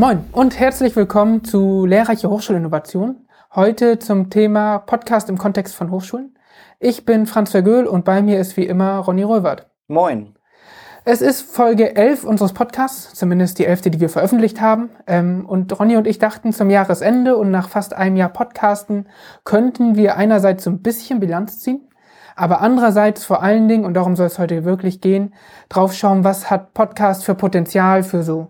Moin und herzlich willkommen zu Lehrreiche Hochschulinnovation. Heute zum Thema Podcast im Kontext von Hochschulen. Ich bin Franz Vergöhl und bei mir ist wie immer Ronny Röwert. Moin. Es ist Folge 11 unseres Podcasts, zumindest die elfte, die wir veröffentlicht haben. Ähm, und Ronny und ich dachten, zum Jahresende und nach fast einem Jahr Podcasten könnten wir einerseits so ein bisschen Bilanz ziehen, aber andererseits vor allen Dingen, und darum soll es heute wirklich gehen, drauf schauen, was hat Podcast für Potenzial für so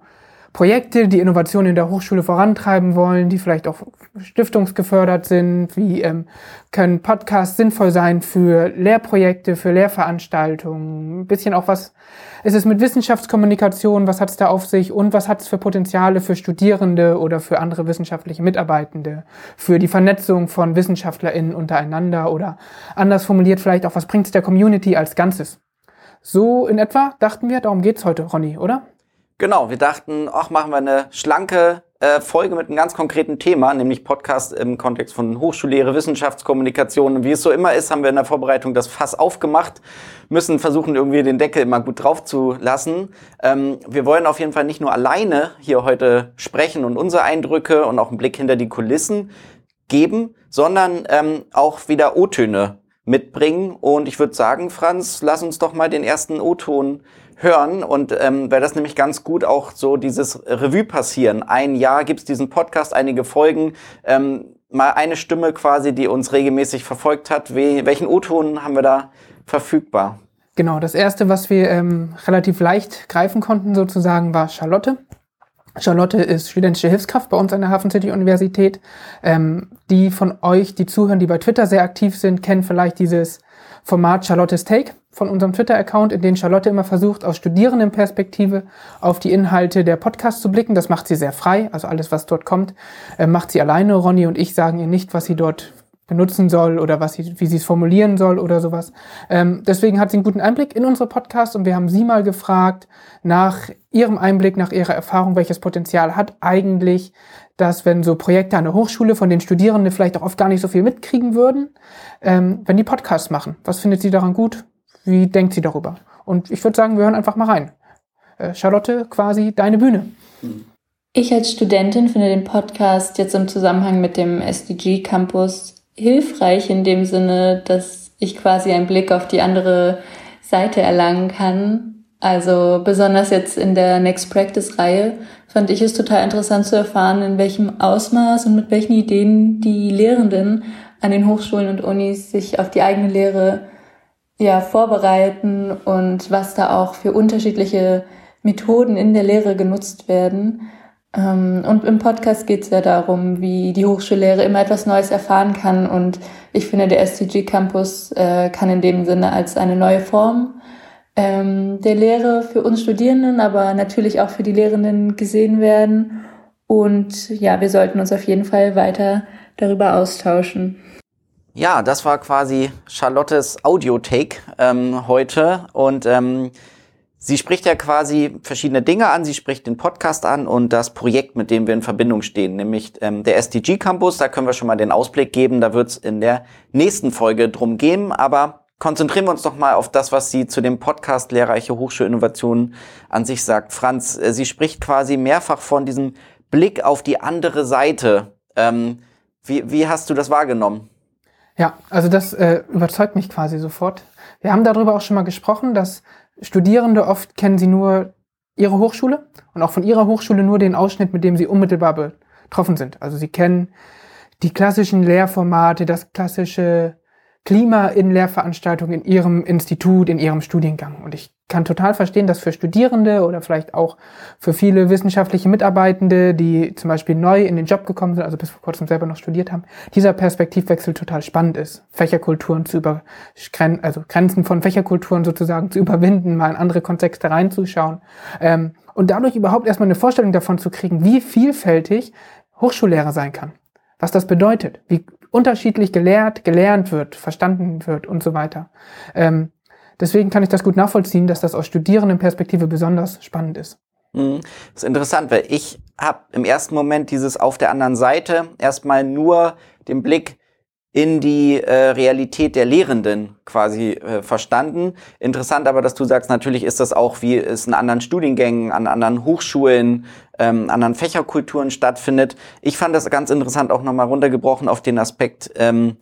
Projekte, die Innovation in der Hochschule vorantreiben wollen, die vielleicht auch stiftungsgefördert sind, wie ähm, können Podcasts sinnvoll sein für Lehrprojekte, für Lehrveranstaltungen, ein bisschen auch was ist es mit Wissenschaftskommunikation, was hat es da auf sich und was hat es für Potenziale für Studierende oder für andere wissenschaftliche Mitarbeitende, für die Vernetzung von WissenschaftlerInnen untereinander oder anders formuliert vielleicht auch, was bringt es der Community als Ganzes. So in etwa dachten wir, darum geht's heute, Ronny, oder? Genau, wir dachten, ach, machen wir eine schlanke äh, Folge mit einem ganz konkreten Thema, nämlich Podcast im Kontext von Hochschullehre, Wissenschaftskommunikation. Und wie es so immer ist, haben wir in der Vorbereitung das Fass aufgemacht, müssen versuchen, irgendwie den Deckel immer gut drauf zu lassen. Ähm, wir wollen auf jeden Fall nicht nur alleine hier heute sprechen und unsere Eindrücke und auch einen Blick hinter die Kulissen geben, sondern ähm, auch wieder O-Töne mitbringen. Und ich würde sagen, Franz, lass uns doch mal den ersten O-Ton hören und ähm, weil das nämlich ganz gut auch so dieses Revue passieren. Ein Jahr gibt's diesen Podcast, einige Folgen, ähm, mal eine Stimme quasi, die uns regelmäßig verfolgt hat. We welchen O-Ton haben wir da verfügbar? Genau, das erste, was wir ähm, relativ leicht greifen konnten sozusagen, war Charlotte. Charlotte ist studentische Hilfskraft bei uns an der Hafen City Universität. Ähm, die von euch, die zuhören, die bei Twitter sehr aktiv sind, kennen vielleicht dieses Format Charlottes Take von unserem Twitter-Account, in dem Charlotte immer versucht, aus Studierendenperspektive auf die Inhalte der Podcasts zu blicken. Das macht sie sehr frei. Also alles, was dort kommt, äh, macht sie alleine. Ronny und ich sagen ihr nicht, was sie dort benutzen soll oder was sie, wie sie es formulieren soll oder sowas. Ähm, deswegen hat sie einen guten Einblick in unsere Podcasts und wir haben sie mal gefragt nach ihrem Einblick, nach ihrer Erfahrung, welches Potenzial hat eigentlich dass wenn so Projekte an der Hochschule von den Studierenden vielleicht auch oft gar nicht so viel mitkriegen würden, ähm, wenn die Podcasts machen. Was findet sie daran gut? Wie denkt sie darüber? Und ich würde sagen, wir hören einfach mal rein. Äh, Charlotte, quasi deine Bühne. Ich als Studentin finde den Podcast jetzt im Zusammenhang mit dem SDG Campus hilfreich in dem Sinne, dass ich quasi einen Blick auf die andere Seite erlangen kann. Also besonders jetzt in der Next Practice Reihe fand ich es total interessant zu erfahren, in welchem Ausmaß und mit welchen Ideen die Lehrenden an den Hochschulen und Unis sich auf die eigene Lehre ja, vorbereiten und was da auch für unterschiedliche Methoden in der Lehre genutzt werden. Ähm, und im Podcast geht es ja darum, wie die Hochschullehre immer etwas Neues erfahren kann. Und ich finde, der STG Campus äh, kann in dem Sinne als eine neue Form ähm, der Lehre für uns Studierenden, aber natürlich auch für die Lehrenden gesehen werden. Und ja, wir sollten uns auf jeden Fall weiter darüber austauschen. Ja, das war quasi Charlottes Audio-Take ähm, heute. Und ähm, sie spricht ja quasi verschiedene Dinge an. Sie spricht den Podcast an und das Projekt, mit dem wir in Verbindung stehen, nämlich ähm, der SDG Campus. Da können wir schon mal den Ausblick geben. Da wird es in der nächsten Folge drum gehen. Aber konzentrieren wir uns doch mal auf das, was sie zu dem Podcast Lehrreiche Hochschulinnovationen an sich sagt. Franz, äh, sie spricht quasi mehrfach von diesem Blick auf die andere Seite. Ähm, wie, wie hast du das wahrgenommen? Ja, also das äh, überzeugt mich quasi sofort. Wir haben darüber auch schon mal gesprochen, dass Studierende oft kennen sie nur ihre Hochschule und auch von ihrer Hochschule nur den Ausschnitt, mit dem sie unmittelbar betroffen sind. Also sie kennen die klassischen Lehrformate, das klassische Klima in Lehrveranstaltungen in ihrem Institut, in ihrem Studiengang. Und ich kann total verstehen, dass für Studierende oder vielleicht auch für viele wissenschaftliche Mitarbeitende, die zum Beispiel neu in den Job gekommen sind, also bis vor kurzem selber noch studiert haben, dieser Perspektivwechsel total spannend ist. Fächerkulturen zu über, also Grenzen von Fächerkulturen sozusagen zu überwinden, mal in andere Kontexte reinzuschauen. Ähm, und dadurch überhaupt erstmal eine Vorstellung davon zu kriegen, wie vielfältig Hochschullehrer sein kann. Was das bedeutet, wie unterschiedlich gelehrt, gelernt wird, verstanden wird und so weiter. Ähm, deswegen kann ich das gut nachvollziehen, dass das aus Studierendenperspektive besonders spannend ist. Mhm. Das ist interessant, weil ich habe im ersten Moment dieses auf der anderen Seite erstmal nur den Blick, in die äh, Realität der Lehrenden quasi äh, verstanden. Interessant aber, dass du sagst, natürlich ist das auch, wie es in anderen Studiengängen, an anderen Hochschulen, ähm, anderen Fächerkulturen stattfindet. Ich fand das ganz interessant, auch nochmal runtergebrochen auf den Aspekt, ähm,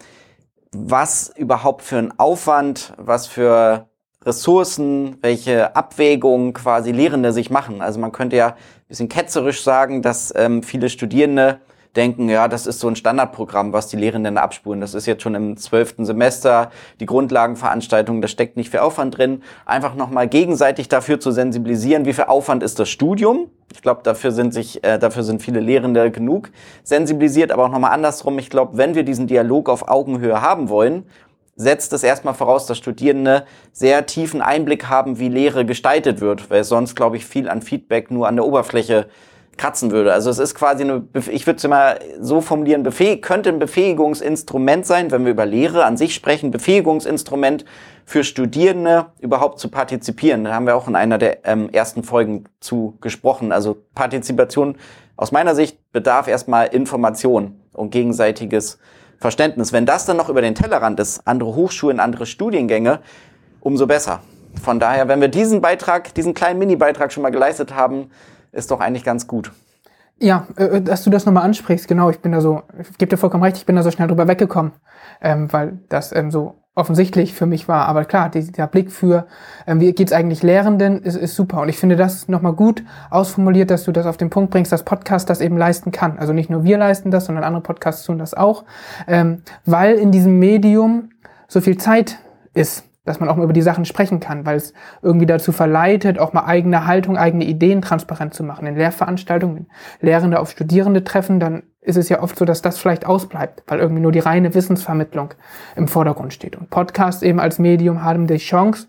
was überhaupt für ein Aufwand, was für Ressourcen, welche Abwägungen quasi Lehrende sich machen. Also man könnte ja ein bisschen ketzerisch sagen, dass ähm, viele Studierende denken, ja, das ist so ein Standardprogramm, was die Lehrenden abspulen. Das ist jetzt schon im zwölften Semester, die Grundlagenveranstaltung, da steckt nicht viel Aufwand drin. Einfach nochmal gegenseitig dafür zu sensibilisieren, wie viel Aufwand ist das Studium. Ich glaube, dafür sind sich, äh, dafür sind viele Lehrende genug sensibilisiert, aber auch nochmal andersrum. Ich glaube, wenn wir diesen Dialog auf Augenhöhe haben wollen, setzt es erstmal voraus, dass Studierende sehr tiefen Einblick haben, wie Lehre gestaltet wird, weil sonst, glaube ich, viel an Feedback nur an der Oberfläche kratzen würde. Also es ist quasi eine, ich würde es immer so formulieren, könnte ein Befähigungsinstrument sein, wenn wir über Lehre an sich sprechen, Befähigungsinstrument für Studierende überhaupt zu partizipieren. Da haben wir auch in einer der ähm, ersten Folgen zu gesprochen. Also Partizipation aus meiner Sicht bedarf erstmal Information und gegenseitiges Verständnis. Wenn das dann noch über den Tellerrand ist, andere Hochschulen, andere Studiengänge, umso besser. Von daher, wenn wir diesen Beitrag, diesen kleinen Mini-Beitrag schon mal geleistet haben, ist doch eigentlich ganz gut. Ja, äh, äh, dass du das nochmal ansprichst, genau, ich bin da so, ich gebe dir vollkommen recht, ich bin da so schnell drüber weggekommen, ähm, weil das ähm, so offensichtlich für mich war. Aber klar, dieser Blick für, ähm, wie geht's eigentlich Lehrenden, ist, ist super. Und ich finde das nochmal gut ausformuliert, dass du das auf den Punkt bringst, dass Podcast das eben leisten kann. Also nicht nur wir leisten das, sondern andere Podcasts tun das auch, ähm, weil in diesem Medium so viel Zeit ist dass man auch mal über die Sachen sprechen kann, weil es irgendwie dazu verleitet, auch mal eigene Haltung, eigene Ideen transparent zu machen. In Lehrveranstaltungen, wenn Lehrende auf Studierende treffen, dann ist es ja oft so, dass das vielleicht ausbleibt, weil irgendwie nur die reine Wissensvermittlung im Vordergrund steht. Und Podcasts eben als Medium haben die Chance,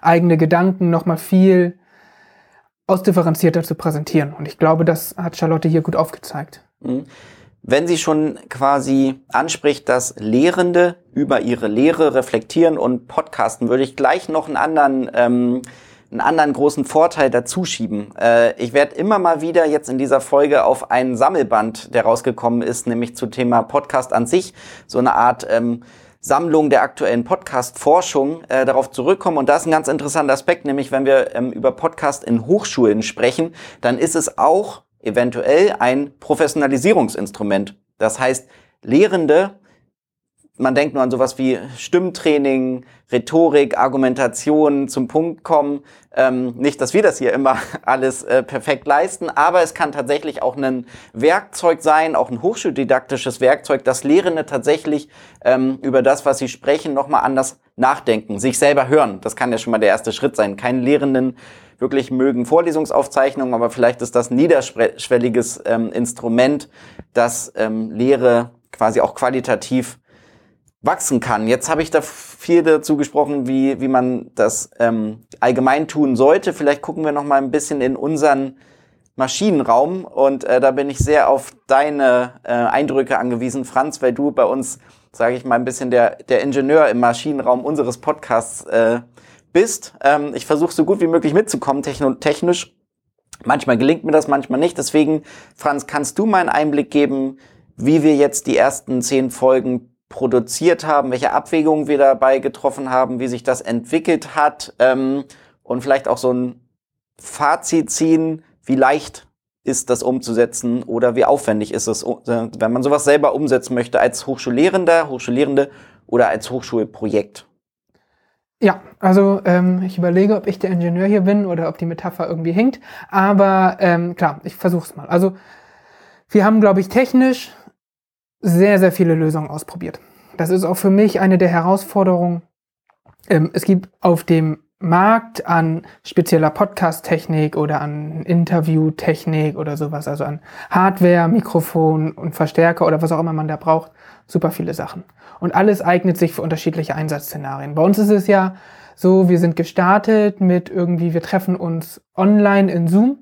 eigene Gedanken nochmal viel ausdifferenzierter zu präsentieren. Und ich glaube, das hat Charlotte hier gut aufgezeigt. Mhm wenn sie schon quasi anspricht, dass Lehrende über ihre Lehre reflektieren und podcasten, würde ich gleich noch einen anderen, ähm, einen anderen großen Vorteil dazu schieben. Äh, ich werde immer mal wieder jetzt in dieser Folge auf einen Sammelband, der rausgekommen ist, nämlich zu Thema Podcast an sich, so eine Art ähm, Sammlung der aktuellen Podcast-Forschung äh, darauf zurückkommen. Und da ist ein ganz interessanter Aspekt, nämlich wenn wir ähm, über Podcast in Hochschulen sprechen, dann ist es auch eventuell ein Professionalisierungsinstrument. Das heißt, Lehrende, man denkt nur an sowas wie Stimmtraining, Rhetorik, Argumentation, zum Punkt kommen. Ähm, nicht, dass wir das hier immer alles äh, perfekt leisten, aber es kann tatsächlich auch ein Werkzeug sein, auch ein hochschuldidaktisches Werkzeug, das Lehrende tatsächlich ähm, über das, was sie sprechen, nochmal anders nachdenken, sich selber hören. Das kann ja schon mal der erste Schritt sein. Keinen Lehrenden wirklich mögen Vorlesungsaufzeichnungen, aber vielleicht ist das ein niederschwelliges ähm, Instrument, das ähm, Lehre quasi auch qualitativ wachsen kann. Jetzt habe ich da viel dazu gesprochen, wie, wie man das ähm, allgemein tun sollte. Vielleicht gucken wir noch mal ein bisschen in unseren Maschinenraum und äh, da bin ich sehr auf deine äh, Eindrücke angewiesen, Franz, weil du bei uns, sage ich mal, ein bisschen der, der Ingenieur im Maschinenraum unseres Podcasts äh, bist. Ähm, ich versuche so gut wie möglich mitzukommen, technisch. Manchmal gelingt mir das, manchmal nicht. Deswegen, Franz, kannst du mal einen Einblick geben, wie wir jetzt die ersten zehn Folgen produziert haben, welche Abwägungen wir dabei getroffen haben, wie sich das entwickelt hat ähm, und vielleicht auch so ein Fazit ziehen, wie leicht ist das umzusetzen oder wie aufwendig ist es, äh, wenn man sowas selber umsetzen möchte als Hochschullehrender, Hochschullehrende oder als Hochschulprojekt. Ja, also ähm, ich überlege, ob ich der Ingenieur hier bin oder ob die Metapher irgendwie hinkt. Aber ähm, klar, ich versuch's mal. Also wir haben, glaube ich, technisch sehr, sehr viele Lösungen ausprobiert. Das ist auch für mich eine der Herausforderungen. Ähm, es gibt auf dem Markt an spezieller Podcast-Technik oder an Interview-Technik oder sowas, also an Hardware, Mikrofon und Verstärker oder was auch immer man da braucht, super viele Sachen. Und alles eignet sich für unterschiedliche Einsatzszenarien. Bei uns ist es ja so, wir sind gestartet mit irgendwie, wir treffen uns online in Zoom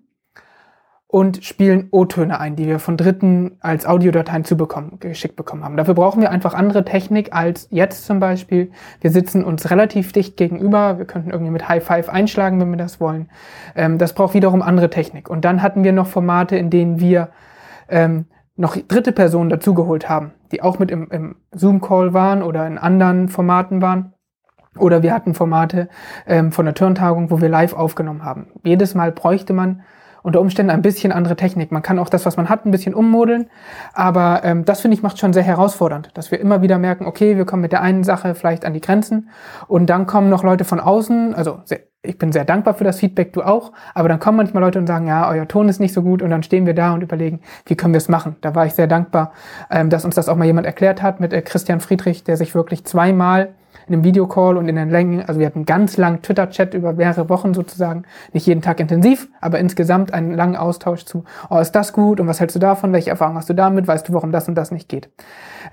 und spielen O-Töne ein, die wir von Dritten als Audiodateien zubekommen, geschickt bekommen haben. Dafür brauchen wir einfach andere Technik als jetzt zum Beispiel. Wir sitzen uns relativ dicht gegenüber. Wir könnten irgendwie mit High Five einschlagen, wenn wir das wollen. Ähm, das braucht wiederum andere Technik. Und dann hatten wir noch Formate, in denen wir ähm, noch dritte Personen dazugeholt haben, die auch mit im, im Zoom-Call waren oder in anderen Formaten waren. Oder wir hatten Formate ähm, von der Turntagung, wo wir live aufgenommen haben. Jedes Mal bräuchte man unter Umständen ein bisschen andere Technik. Man kann auch das, was man hat, ein bisschen ummodeln. Aber ähm, das finde ich macht schon sehr herausfordernd, dass wir immer wieder merken, okay, wir kommen mit der einen Sache vielleicht an die Grenzen und dann kommen noch Leute von außen. Also sehr, ich bin sehr dankbar für das Feedback, du auch. Aber dann kommen manchmal Leute und sagen, ja, euer Ton ist nicht so gut und dann stehen wir da und überlegen, wie können wir es machen. Da war ich sehr dankbar, ähm, dass uns das auch mal jemand erklärt hat mit äh, Christian Friedrich, der sich wirklich zweimal in einem Videocall und in den Längen, also wir hatten ganz lang Twitter-Chat über mehrere Wochen sozusagen, nicht jeden Tag intensiv, aber insgesamt einen langen Austausch zu, oh, ist das gut und was hältst du davon, welche Erfahrung hast du damit, weißt du, warum das und das nicht geht.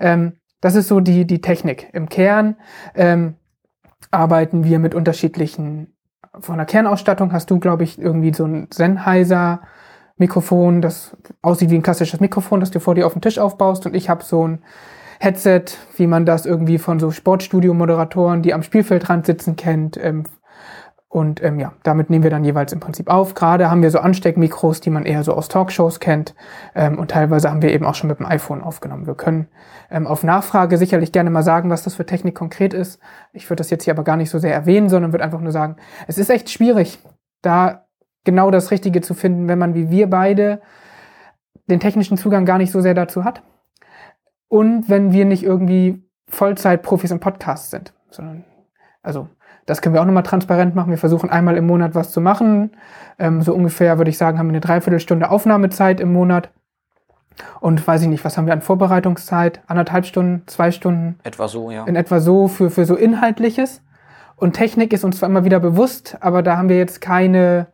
Ähm, das ist so die, die Technik. Im Kern ähm, arbeiten wir mit unterschiedlichen, von der Kernausstattung hast du, glaube ich, irgendwie so ein Sennheiser Mikrofon, das aussieht wie ein klassisches Mikrofon, das du vor dir auf dem Tisch aufbaust. Und ich habe so ein Headset, wie man das irgendwie von so Sportstudio-Moderatoren, die am Spielfeldrand sitzen, kennt. Ähm, und ähm, ja, damit nehmen wir dann jeweils im Prinzip auf. Gerade haben wir so Ansteckmikros, die man eher so aus Talkshows kennt. Ähm, und teilweise haben wir eben auch schon mit dem iPhone aufgenommen. Wir können ähm, auf Nachfrage sicherlich gerne mal sagen, was das für Technik konkret ist. Ich würde das jetzt hier aber gar nicht so sehr erwähnen, sondern würde einfach nur sagen, es ist echt schwierig, da genau das Richtige zu finden, wenn man wie wir beide den technischen Zugang gar nicht so sehr dazu hat und wenn wir nicht irgendwie Vollzeit-Profis im Podcast sind. Sondern, also, das können wir auch nochmal transparent machen. Wir versuchen einmal im Monat was zu machen. Ähm, so ungefähr, würde ich sagen, haben wir eine Dreiviertelstunde Aufnahmezeit im Monat. Und weiß ich nicht, was haben wir an Vorbereitungszeit? Anderthalb Stunden, zwei Stunden? Etwa so, ja. In etwa so für, für so Inhaltliches. Und Technik ist uns zwar immer wieder bewusst, aber da haben wir jetzt keine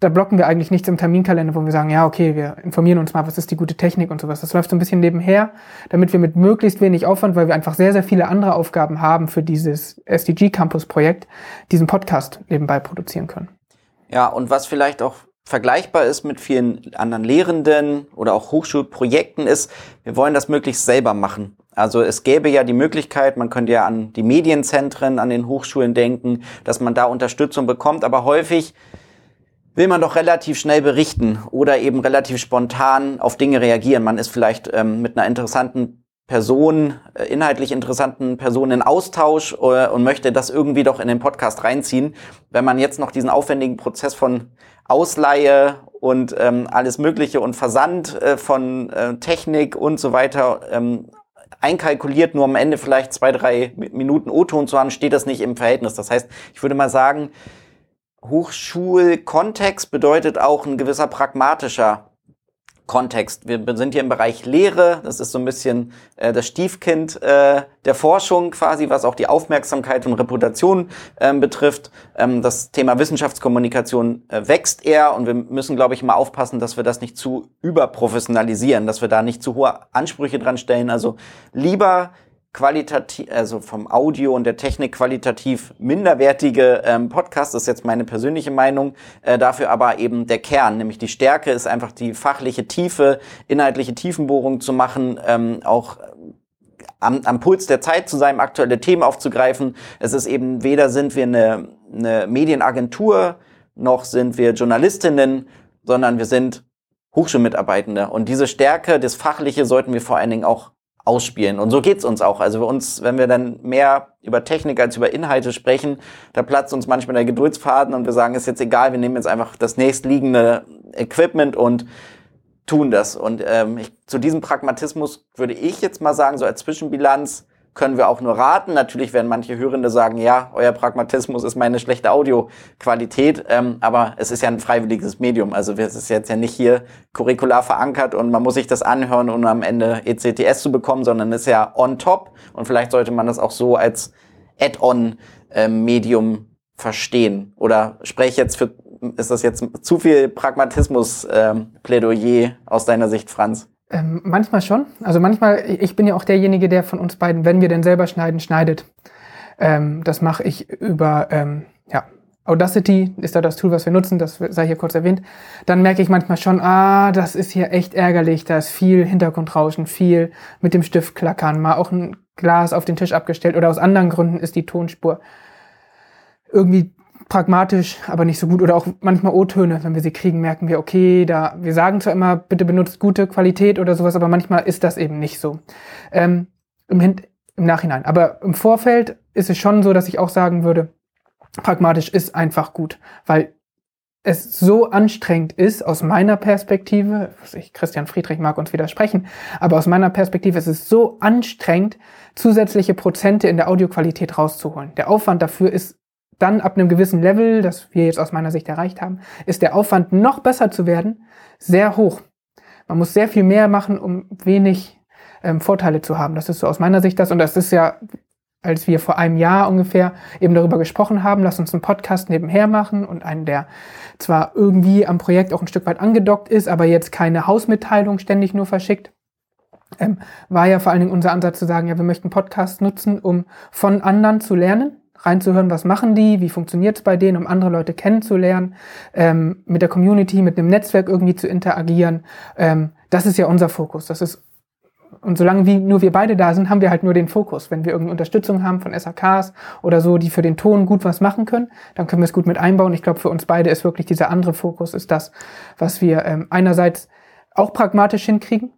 da blocken wir eigentlich nichts im Terminkalender, wo wir sagen, ja, okay, wir informieren uns mal, was ist die gute Technik und sowas. Das läuft so ein bisschen nebenher, damit wir mit möglichst wenig Aufwand, weil wir einfach sehr, sehr viele andere Aufgaben haben für dieses SDG Campus Projekt, diesen Podcast nebenbei produzieren können. Ja, und was vielleicht auch vergleichbar ist mit vielen anderen Lehrenden oder auch Hochschulprojekten ist, wir wollen das möglichst selber machen. Also es gäbe ja die Möglichkeit, man könnte ja an die Medienzentren, an den Hochschulen denken, dass man da Unterstützung bekommt, aber häufig will man doch relativ schnell berichten oder eben relativ spontan auf Dinge reagieren. Man ist vielleicht ähm, mit einer interessanten Person, äh, inhaltlich interessanten Person in Austausch äh, und möchte das irgendwie doch in den Podcast reinziehen. Wenn man jetzt noch diesen aufwendigen Prozess von Ausleihe und ähm, alles Mögliche und Versand äh, von äh, Technik und so weiter ähm, einkalkuliert, nur am Ende vielleicht zwei, drei Minuten O-Ton zu haben, steht das nicht im Verhältnis. Das heißt, ich würde mal sagen, Hochschulkontext bedeutet auch ein gewisser pragmatischer Kontext. Wir sind hier im Bereich Lehre, das ist so ein bisschen äh, das Stiefkind äh, der Forschung quasi, was auch die Aufmerksamkeit und Reputation ähm, betrifft. Ähm, das Thema Wissenschaftskommunikation äh, wächst eher und wir müssen, glaube ich, mal aufpassen, dass wir das nicht zu überprofessionalisieren, dass wir da nicht zu hohe Ansprüche dran stellen. Also lieber qualitativ, also vom Audio und der Technik qualitativ minderwertige ähm, Podcast, das ist jetzt meine persönliche Meinung, äh, dafür aber eben der Kern, nämlich die Stärke ist einfach die fachliche Tiefe, inhaltliche Tiefenbohrung zu machen, ähm, auch am, am Puls der Zeit zu sein, aktuelle Themen aufzugreifen. Es ist eben weder sind wir eine, eine Medienagentur, noch sind wir Journalistinnen, sondern wir sind Hochschulmitarbeitende. Und diese Stärke, das Fachliche sollten wir vor allen Dingen auch ausspielen. Und so geht's uns auch. Also uns, wenn wir dann mehr über Technik als über Inhalte sprechen, da platzt uns manchmal der Geduldsfaden und wir sagen, ist jetzt egal, wir nehmen jetzt einfach das nächstliegende Equipment und tun das. Und ähm, ich, zu diesem Pragmatismus würde ich jetzt mal sagen, so als Zwischenbilanz, können wir auch nur raten. Natürlich werden manche Hörende sagen, ja, euer Pragmatismus ist meine schlechte Audioqualität, ähm, aber es ist ja ein freiwilliges Medium. Also es ist jetzt ja nicht hier curricular verankert und man muss sich das anhören, um am Ende ECTS zu bekommen, sondern es ist ja on top und vielleicht sollte man das auch so als Add-on-Medium ähm, verstehen. Oder spreche jetzt für, ist das jetzt zu viel Pragmatismus-Plädoyer ähm, aus deiner Sicht, Franz? Ähm, manchmal schon. Also manchmal, ich bin ja auch derjenige, der von uns beiden, wenn wir denn selber schneiden, schneidet. Ähm, das mache ich über ähm, ja, Audacity, ist da das Tool, was wir nutzen, das sei hier kurz erwähnt. Dann merke ich manchmal schon, ah, das ist hier echt ärgerlich, da ist viel Hintergrundrauschen, viel mit dem Stift klackern, mal auch ein Glas auf den Tisch abgestellt oder aus anderen Gründen ist die Tonspur irgendwie pragmatisch, aber nicht so gut. Oder auch manchmal O-Töne, wenn wir sie kriegen, merken wir, okay, da, wir sagen zwar immer, bitte benutzt gute Qualität oder sowas, aber manchmal ist das eben nicht so. Ähm, im, Hin Im Nachhinein. Aber im Vorfeld ist es schon so, dass ich auch sagen würde, pragmatisch ist einfach gut, weil es so anstrengend ist, aus meiner Perspektive, ich, Christian Friedrich mag uns widersprechen, aber aus meiner Perspektive ist es so anstrengend, zusätzliche Prozente in der Audioqualität rauszuholen. Der Aufwand dafür ist dann ab einem gewissen Level, das wir jetzt aus meiner Sicht erreicht haben, ist der Aufwand noch besser zu werden sehr hoch. Man muss sehr viel mehr machen, um wenig ähm, Vorteile zu haben. Das ist so aus meiner Sicht das. Und das ist ja, als wir vor einem Jahr ungefähr eben darüber gesprochen haben, lass uns einen Podcast nebenher machen und einen, der zwar irgendwie am Projekt auch ein Stück weit angedockt ist, aber jetzt keine Hausmitteilung ständig nur verschickt. Ähm, war ja vor allen Dingen unser Ansatz zu sagen, ja, wir möchten Podcasts nutzen, um von anderen zu lernen reinzuhören, was machen die, wie funktioniert es bei denen, um andere Leute kennenzulernen, ähm, mit der Community, mit einem Netzwerk irgendwie zu interagieren. Ähm, das ist ja unser Fokus. Das ist und solange wie nur wir beide da sind, haben wir halt nur den Fokus. Wenn wir irgendeine Unterstützung haben von SAKs oder so, die für den Ton gut was machen können, dann können wir es gut mit einbauen. Ich glaube, für uns beide ist wirklich dieser andere Fokus, ist das, was wir ähm, einerseits auch pragmatisch hinkriegen,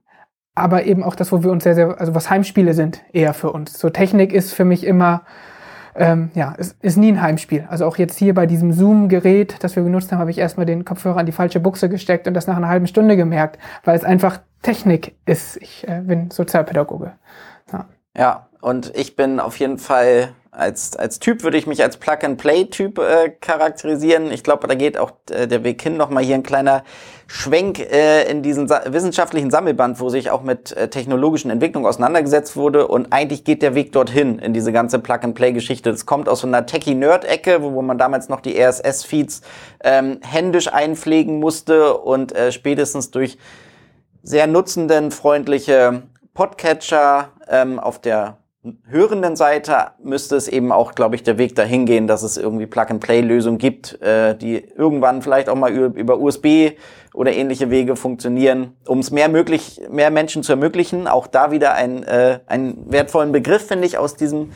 aber eben auch das, wo wir uns sehr, sehr, also was Heimspiele sind, eher für uns. So Technik ist für mich immer ähm, ja, es ist nie ein Heimspiel. Also auch jetzt hier bei diesem Zoom-Gerät, das wir genutzt haben, habe ich erstmal den Kopfhörer an die falsche Buchse gesteckt und das nach einer halben Stunde gemerkt, weil es einfach Technik ist. Ich äh, bin Sozialpädagoge. Ja. ja, und ich bin auf jeden Fall als, als Typ würde ich mich als Plug-and-Play-Typ äh, charakterisieren. Ich glaube, da geht auch äh, der Weg hin. Nochmal hier ein kleiner Schwenk äh, in diesen Sa wissenschaftlichen Sammelband, wo sich auch mit äh, technologischen Entwicklungen auseinandergesetzt wurde. Und eigentlich geht der Weg dorthin, in diese ganze Plug-and-Play-Geschichte. Das kommt aus so einer Techie-Nerd-Ecke, wo, wo man damals noch die RSS-Feeds ähm, händisch einpflegen musste und äh, spätestens durch sehr nutzendenfreundliche Podcatcher ähm, auf der hörenden Seite müsste es eben auch, glaube ich, der Weg dahin gehen, dass es irgendwie Plug-and-Play-Lösungen gibt, äh, die irgendwann vielleicht auch mal über, USB oder ähnliche Wege funktionieren, um es mehr möglich, mehr Menschen zu ermöglichen. Auch da wieder ein, äh, einen wertvollen Begriff, finde ich, aus diesem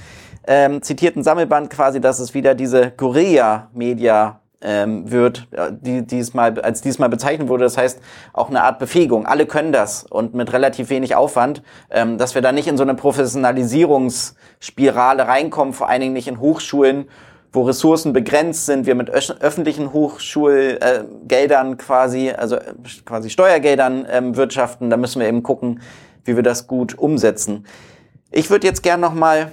ähm, zitierten Sammelband quasi, dass es wieder diese Guerilla-Media ähm, wird, äh, die diesmal als diesmal bezeichnet wurde. Das heißt auch eine Art Befähigung. Alle können das und mit relativ wenig Aufwand, ähm, dass wir da nicht in so eine Professionalisierungsspirale reinkommen, vor allen Dingen nicht in Hochschulen, wo Ressourcen begrenzt sind, wir mit öffentlichen Hochschulgeldern äh, quasi, also äh, quasi Steuergeldern ähm, wirtschaften. Da müssen wir eben gucken, wie wir das gut umsetzen. Ich würde jetzt gern noch mal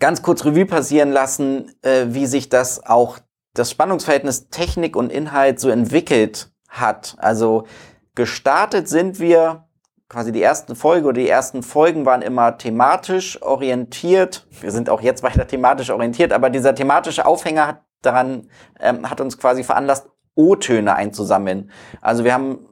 ganz kurz Revue passieren lassen, äh, wie sich das auch das Spannungsverhältnis Technik und Inhalt so entwickelt hat. Also gestartet sind wir, quasi die ersten Folge oder die ersten Folgen waren immer thematisch orientiert. Wir sind auch jetzt weiter thematisch orientiert, aber dieser thematische Aufhänger hat daran, ähm, hat uns quasi veranlasst, O-Töne einzusammeln. Also wir haben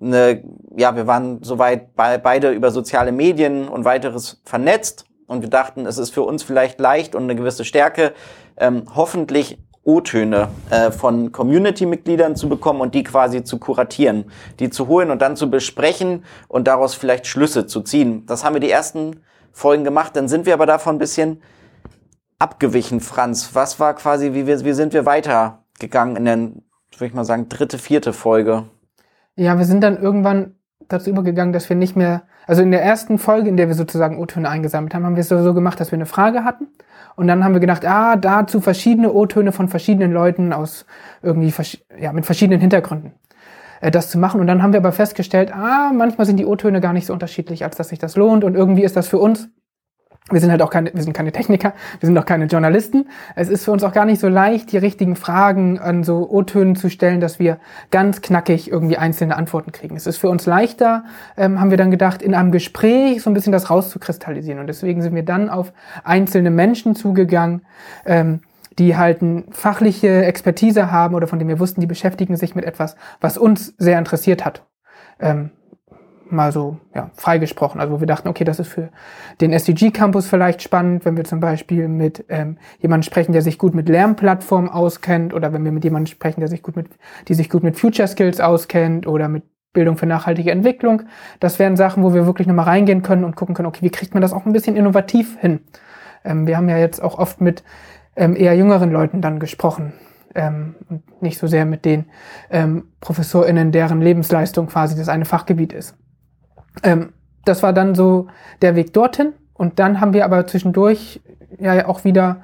eine, ja, wir waren soweit bei, beide über soziale Medien und weiteres vernetzt und wir dachten, es ist für uns vielleicht leicht und eine gewisse Stärke, ähm, hoffentlich O-Töne äh, von Community-Mitgliedern zu bekommen und die quasi zu kuratieren, die zu holen und dann zu besprechen und daraus vielleicht Schlüsse zu ziehen. Das haben wir die ersten Folgen gemacht. Dann sind wir aber davon ein bisschen abgewichen, Franz. Was war quasi, wie, wir, wie sind wir weitergegangen in der, würde ich mal sagen, dritte, vierte Folge? Ja, wir sind dann irgendwann dazu übergegangen, dass wir nicht mehr, also in der ersten Folge, in der wir sozusagen O-Töne eingesammelt haben, haben wir es so gemacht, dass wir eine Frage hatten und dann haben wir gedacht, ah, dazu verschiedene O-Töne von verschiedenen Leuten aus irgendwie, ja, mit verschiedenen Hintergründen äh, das zu machen. Und dann haben wir aber festgestellt, ah, manchmal sind die O-Töne gar nicht so unterschiedlich, als dass sich das lohnt. Und irgendwie ist das für uns wir sind halt auch keine, wir sind keine Techniker, wir sind auch keine Journalisten. Es ist für uns auch gar nicht so leicht, die richtigen Fragen an so O-Tönen zu stellen, dass wir ganz knackig irgendwie einzelne Antworten kriegen. Es ist für uns leichter, ähm, haben wir dann gedacht, in einem Gespräch so ein bisschen das rauszukristallisieren. Und deswegen sind wir dann auf einzelne Menschen zugegangen, ähm, die halt eine fachliche Expertise haben oder von denen wir wussten, die beschäftigen sich mit etwas, was uns sehr interessiert hat. Ähm, mal so ja, freigesprochen. Also wo wir dachten, okay, das ist für den SDG-Campus vielleicht spannend, wenn wir zum Beispiel mit ähm, jemandem sprechen, der sich gut mit Lernplattformen auskennt, oder wenn wir mit jemandem sprechen, der sich gut mit, die sich gut mit Future Skills auskennt oder mit Bildung für nachhaltige Entwicklung. Das wären Sachen, wo wir wirklich nochmal reingehen können und gucken können, okay, wie kriegt man das auch ein bisschen innovativ hin? Ähm, wir haben ja jetzt auch oft mit ähm, eher jüngeren Leuten dann gesprochen. ähm, nicht so sehr mit den ähm, ProfessorInnen, deren Lebensleistung quasi das eine Fachgebiet ist. Ähm, das war dann so der Weg dorthin. Und dann haben wir aber zwischendurch ja auch wieder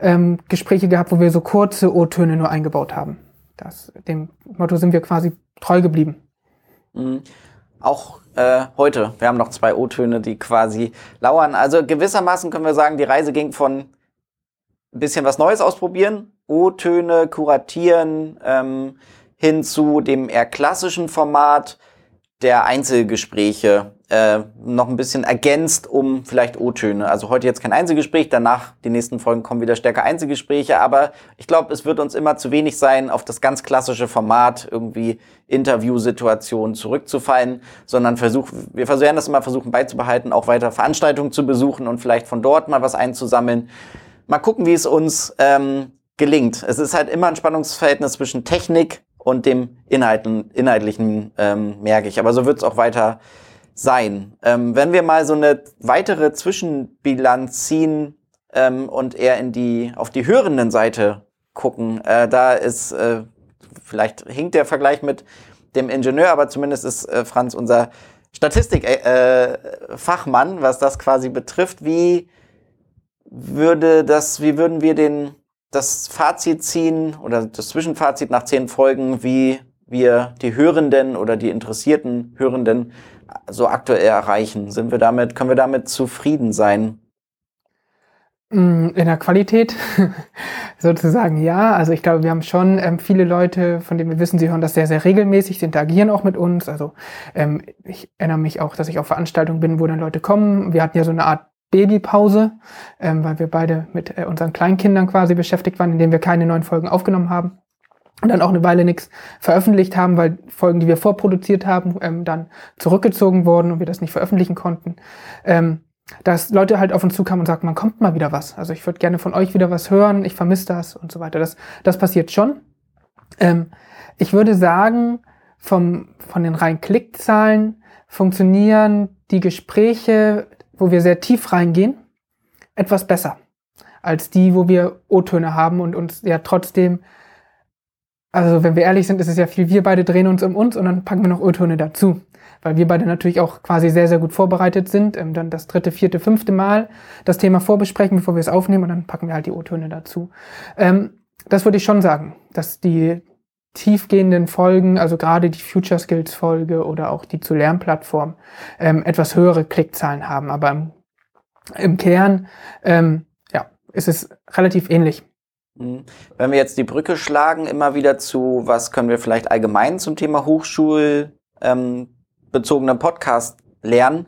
ähm, Gespräche gehabt, wo wir so kurze O-Töne nur eingebaut haben. Das, dem Motto sind wir quasi treu geblieben. Mhm. Auch äh, heute, wir haben noch zwei O-Töne, die quasi lauern. Also gewissermaßen können wir sagen, die Reise ging von ein bisschen was Neues ausprobieren, O-Töne kuratieren, ähm, hin zu dem eher klassischen Format der Einzelgespräche äh, noch ein bisschen ergänzt um vielleicht O-Töne. Also heute jetzt kein Einzelgespräch, danach die nächsten Folgen kommen wieder stärker Einzelgespräche, aber ich glaube, es wird uns immer zu wenig sein, auf das ganz klassische Format irgendwie Interviewsituationen zurückzufallen, sondern versuch, wir versuchen das immer versuchen beizubehalten, auch weiter Veranstaltungen zu besuchen und vielleicht von dort mal was einzusammeln. Mal gucken, wie es uns ähm, gelingt. Es ist halt immer ein Spannungsverhältnis zwischen Technik und dem Inhalten, Inhaltlichen, ähm, merke ich. Aber so wird es auch weiter sein. Ähm, wenn wir mal so eine weitere Zwischenbilanz ziehen ähm, und eher in die, auf die hörenden Seite gucken, äh, da ist, äh, vielleicht hinkt der Vergleich mit dem Ingenieur, aber zumindest ist äh, Franz unser Statistik-Fachmann, äh, was das quasi betrifft. Wie würde das, wie würden wir den, das Fazit ziehen oder das Zwischenfazit nach zehn Folgen, wie wir die Hörenden oder die interessierten Hörenden so aktuell erreichen? Sind wir damit, können wir damit zufrieden sein? Mm, in der Qualität sozusagen ja. Also ich glaube, wir haben schon ähm, viele Leute, von denen wir wissen, sie hören das sehr, sehr regelmäßig, sie interagieren auch mit uns. Also ähm, ich erinnere mich auch, dass ich auf Veranstaltungen bin, wo dann Leute kommen. Wir hatten ja so eine Art Babypause, ähm, weil wir beide mit äh, unseren Kleinkindern quasi beschäftigt waren, indem wir keine neuen Folgen aufgenommen haben und dann auch eine Weile nichts veröffentlicht haben, weil Folgen, die wir vorproduziert haben, ähm, dann zurückgezogen wurden und wir das nicht veröffentlichen konnten. Ähm, dass Leute halt auf uns zukamen und sagten, man kommt mal wieder was. Also ich würde gerne von euch wieder was hören, ich vermisse das und so weiter. Das, das passiert schon. Ähm, ich würde sagen, vom, von den reinen Klickzahlen funktionieren die Gespräche, wo wir sehr tief reingehen, etwas besser als die, wo wir O-Töne haben und uns ja trotzdem also wenn wir ehrlich sind, ist es ja viel, wir beide drehen uns um uns und dann packen wir noch O-Töne dazu. Weil wir beide natürlich auch quasi sehr, sehr gut vorbereitet sind. Ähm, dann das dritte, vierte, fünfte Mal das Thema vorbesprechen, bevor wir es aufnehmen und dann packen wir halt die O-Töne dazu. Ähm, das würde ich schon sagen, dass die tiefgehenden Folgen, also gerade die Future Skills Folge oder auch die zu Lernplattform, ähm, etwas höhere Klickzahlen haben. Aber im, im Kern, ähm, ja, ist es relativ ähnlich. Mhm. Wenn wir jetzt die Brücke schlagen, immer wieder zu, was können wir vielleicht allgemein zum Thema hochschulbezogener ähm, Podcast lernen,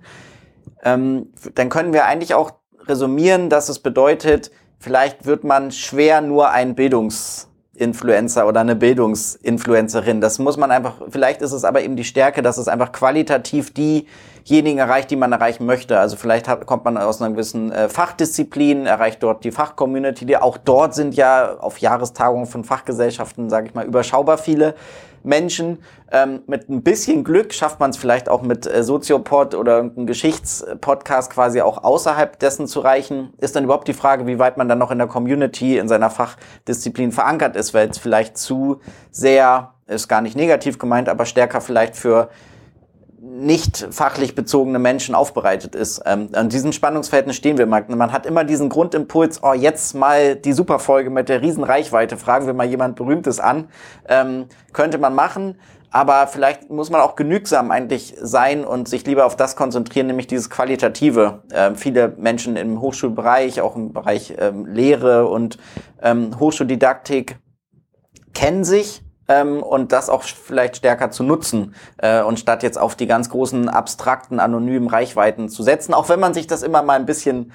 ähm, dann können wir eigentlich auch resumieren, dass es bedeutet, vielleicht wird man schwer nur ein Bildungsinfluencer oder eine Bildungsinfluencerin. Das muss man einfach, vielleicht ist es aber eben die Stärke, dass es einfach qualitativ die diejenigen erreicht, die man erreichen möchte. Also vielleicht hat, kommt man aus einer gewissen äh, Fachdisziplin, erreicht dort die Fachcommunity, die auch dort sind ja auf Jahrestagungen von Fachgesellschaften, sage ich mal, überschaubar viele Menschen. Ähm, mit ein bisschen Glück schafft man es vielleicht auch mit äh, Soziopod oder irgendeinem Geschichtspodcast quasi auch außerhalb dessen zu reichen. Ist dann überhaupt die Frage, wie weit man dann noch in der Community, in seiner Fachdisziplin verankert ist, weil es vielleicht zu sehr, ist gar nicht negativ gemeint, aber stärker vielleicht für nicht fachlich bezogene Menschen aufbereitet ist. Ähm, an diesem Spannungsverhältnis stehen wir mal. Man hat immer diesen Grundimpuls, oh, jetzt mal die Superfolge mit der Riesenreichweite, fragen wir mal jemand Berühmtes an. Ähm, könnte man machen, aber vielleicht muss man auch genügsam eigentlich sein und sich lieber auf das konzentrieren, nämlich dieses Qualitative. Ähm, viele Menschen im Hochschulbereich, auch im Bereich ähm, Lehre und ähm, Hochschuldidaktik kennen sich, ähm, und das auch vielleicht stärker zu nutzen äh, und statt jetzt auf die ganz großen abstrakten anonymen Reichweiten zu setzen, auch wenn man sich das immer mal ein bisschen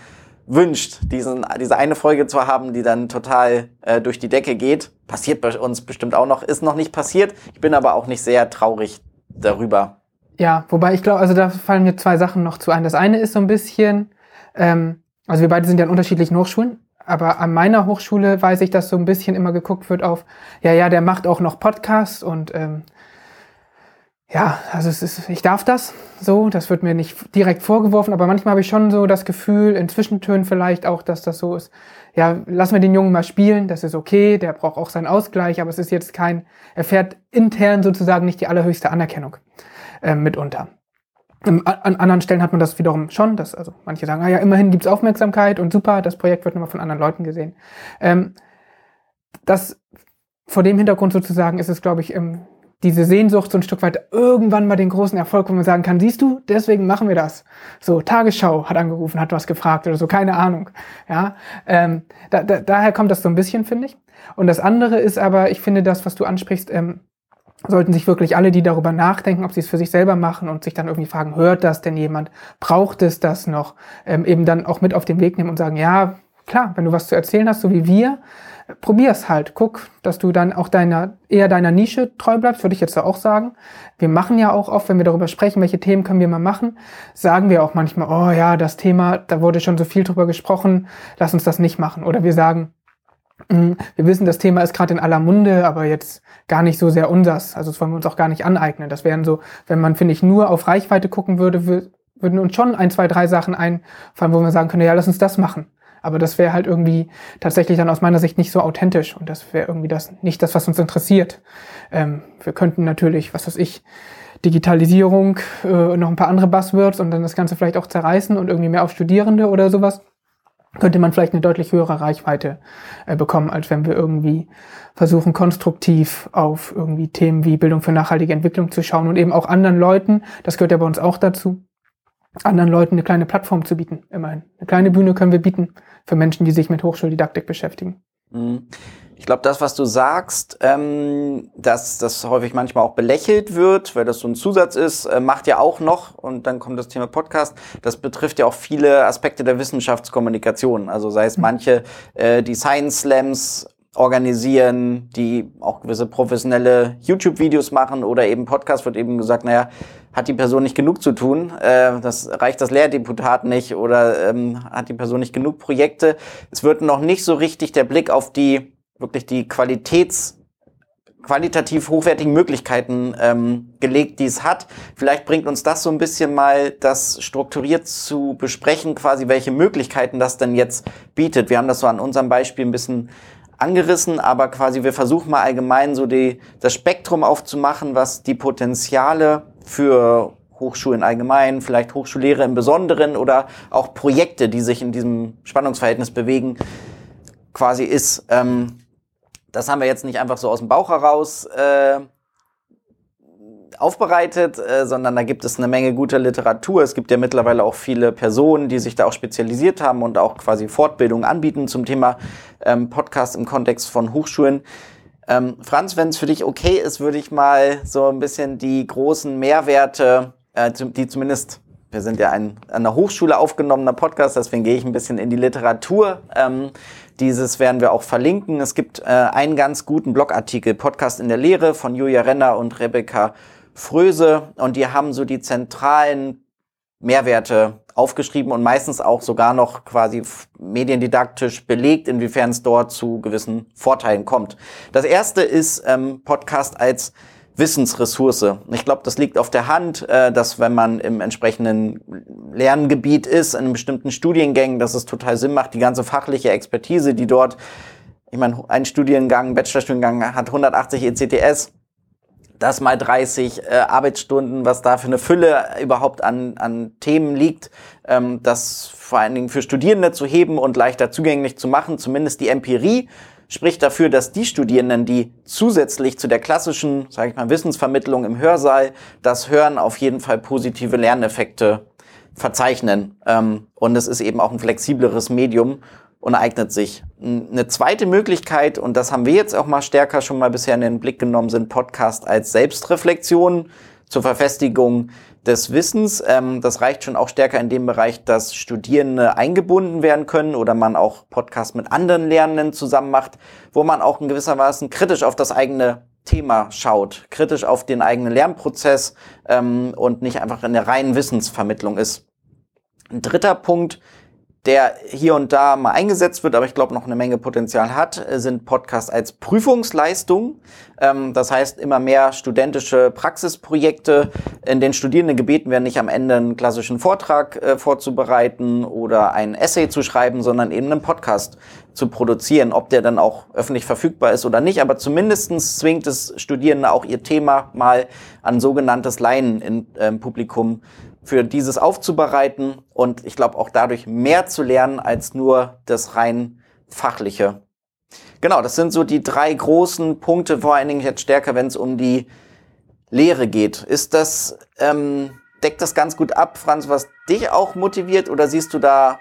wünscht, diesen, diese eine Folge zu haben, die dann total äh, durch die Decke geht. Passiert bei uns bestimmt auch noch, ist noch nicht passiert. Ich bin aber auch nicht sehr traurig darüber. Ja, wobei ich glaube, also da fallen mir zwei Sachen noch zu ein. Das eine ist so ein bisschen, ähm, also wir beide sind ja in unterschiedlichen Hochschulen aber an meiner Hochschule weiß ich, dass so ein bisschen immer geguckt wird auf, ja, ja, der macht auch noch Podcasts und ähm, ja, also es ist, ich darf das so, das wird mir nicht direkt vorgeworfen, aber manchmal habe ich schon so das Gefühl, in Zwischentönen vielleicht auch, dass das so ist. ja, lassen wir den Jungen mal spielen, das ist okay, der braucht auch seinen Ausgleich, aber es ist jetzt kein, er fährt intern sozusagen nicht die allerhöchste Anerkennung äh, mitunter. An anderen Stellen hat man das wiederum schon, dass also manche sagen, ah ja, immerhin gibt's Aufmerksamkeit und super, das Projekt wird nochmal von anderen Leuten gesehen. Ähm, das vor dem Hintergrund sozusagen ist es, glaube ich, ähm, diese Sehnsucht so ein Stück weit irgendwann mal den großen Erfolg, wo man sagen kann, siehst du, deswegen machen wir das. So, Tagesschau hat angerufen, hat was gefragt oder so, keine Ahnung. Ja, ähm, da, da, daher kommt das so ein bisschen, finde ich. Und das andere ist aber, ich finde das, was du ansprichst, ähm, sollten sich wirklich alle, die darüber nachdenken, ob sie es für sich selber machen und sich dann irgendwie fragen, hört das denn jemand, braucht es das noch, ähm, eben dann auch mit auf den Weg nehmen und sagen, ja, klar, wenn du was zu erzählen hast, so wie wir, probier's halt. Guck, dass du dann auch deiner, eher deiner Nische treu bleibst, würde ich jetzt auch sagen. Wir machen ja auch oft, wenn wir darüber sprechen, welche Themen können wir mal machen, sagen wir auch manchmal, oh ja, das Thema, da wurde schon so viel drüber gesprochen, lass uns das nicht machen. Oder wir sagen, wir wissen, das Thema ist gerade in aller Munde, aber jetzt gar nicht so sehr unsers. Also das wollen wir uns auch gar nicht aneignen. Das wären so, wenn man, finde ich, nur auf Reichweite gucken würde, würden uns schon ein, zwei, drei Sachen einfallen, wo wir sagen können, ja, lass uns das machen. Aber das wäre halt irgendwie tatsächlich dann aus meiner Sicht nicht so authentisch und das wäre irgendwie das nicht das, was uns interessiert. Ähm, wir könnten natürlich, was weiß ich, Digitalisierung, äh, noch ein paar andere Buzzwords und dann das Ganze vielleicht auch zerreißen und irgendwie mehr auf Studierende oder sowas könnte man vielleicht eine deutlich höhere Reichweite äh, bekommen, als wenn wir irgendwie versuchen, konstruktiv auf irgendwie Themen wie Bildung für nachhaltige Entwicklung zu schauen und eben auch anderen Leuten, das gehört ja bei uns auch dazu, anderen Leuten eine kleine Plattform zu bieten, immerhin. Eine kleine Bühne können wir bieten für Menschen, die sich mit Hochschuldidaktik beschäftigen. Mhm. Ich glaube, das, was du sagst, ähm, dass das häufig manchmal auch belächelt wird, weil das so ein Zusatz ist, äh, macht ja auch noch, und dann kommt das Thema Podcast, das betrifft ja auch viele Aspekte der Wissenschaftskommunikation. Also sei es mhm. manche, äh, die Science Slams organisieren, die auch gewisse professionelle YouTube-Videos machen oder eben Podcast wird eben gesagt, naja, hat die Person nicht genug zu tun, äh, das reicht das Lehrdeputat nicht oder ähm, hat die Person nicht genug Projekte. Es wird noch nicht so richtig der Blick auf die wirklich die Qualitäts qualitativ hochwertigen Möglichkeiten ähm, gelegt, die es hat. Vielleicht bringt uns das so ein bisschen mal, das strukturiert zu besprechen, quasi welche Möglichkeiten das denn jetzt bietet. Wir haben das so an unserem Beispiel ein bisschen angerissen, aber quasi wir versuchen mal allgemein so die, das Spektrum aufzumachen, was die Potenziale für Hochschulen allgemein, vielleicht Hochschullehre im Besonderen oder auch Projekte, die sich in diesem Spannungsverhältnis bewegen, quasi ist. Ähm, das haben wir jetzt nicht einfach so aus dem Bauch heraus äh, aufbereitet, äh, sondern da gibt es eine Menge guter Literatur. Es gibt ja mittlerweile auch viele Personen, die sich da auch spezialisiert haben und auch quasi Fortbildungen anbieten zum Thema ähm, Podcast im Kontext von Hochschulen. Ähm, Franz, wenn es für dich okay ist, würde ich mal so ein bisschen die großen Mehrwerte, äh, die zumindest, wir sind ja ein an der Hochschule aufgenommener Podcast, deswegen gehe ich ein bisschen in die Literatur. Ähm, dieses werden wir auch verlinken. Es gibt äh, einen ganz guten Blogartikel, Podcast in der Lehre von Julia Renner und Rebecca Fröse und die haben so die zentralen Mehrwerte aufgeschrieben und meistens auch sogar noch quasi mediendidaktisch belegt, inwiefern es dort zu gewissen Vorteilen kommt. Das erste ist ähm, Podcast als Wissensressource. Ich glaube, das liegt auf der Hand, äh, dass wenn man im entsprechenden Lerngebiet ist, in einem bestimmten Studiengängen, dass es total Sinn macht, die ganze fachliche Expertise, die dort, ich meine, ein Studiengang, Bachelorstudiengang hat 180 ECTS, das mal 30 äh, Arbeitsstunden, was da für eine Fülle überhaupt an, an Themen liegt, ähm, das vor allen Dingen für Studierende zu heben und leichter zugänglich zu machen, zumindest die Empirie spricht dafür, dass die Studierenden, die zusätzlich zu der klassischen, sage ich mal, Wissensvermittlung im Hörsaal das Hören auf jeden Fall positive Lerneffekte verzeichnen. Ähm, und es ist eben auch ein flexibleres Medium und eignet sich. Eine zweite Möglichkeit, und das haben wir jetzt auch mal stärker schon mal bisher in den Blick genommen, sind Podcast als Selbstreflexion zur Verfestigung des Wissens. Ähm, das reicht schon auch stärker in dem Bereich, dass Studierende eingebunden werden können oder man auch Podcasts mit anderen Lernenden zusammen macht, wo man auch in gewisser Weise kritisch auf das eigene Thema schaut, kritisch auf den eigenen Lernprozess ähm, und nicht einfach in der reinen Wissensvermittlung ist. Ein dritter Punkt, der hier und da mal eingesetzt wird, aber ich glaube noch eine Menge Potenzial hat, sind Podcasts als Prüfungsleistung. Ähm, das heißt, immer mehr studentische Praxisprojekte, in denen Studierende gebeten werden, nicht am Ende einen klassischen Vortrag äh, vorzubereiten oder ein Essay zu schreiben, sondern eben einen Podcast zu produzieren, ob der dann auch öffentlich verfügbar ist oder nicht. Aber zumindestens zwingt es Studierende auch ihr Thema mal an sogenanntes Laien im äh, Publikum für dieses aufzubereiten und ich glaube auch dadurch mehr zu lernen als nur das rein fachliche. Genau, das sind so die drei großen Punkte, vor allen Dingen jetzt stärker, wenn es um die Lehre geht. Ist das, ähm, deckt das ganz gut ab, Franz, was dich auch motiviert oder siehst du da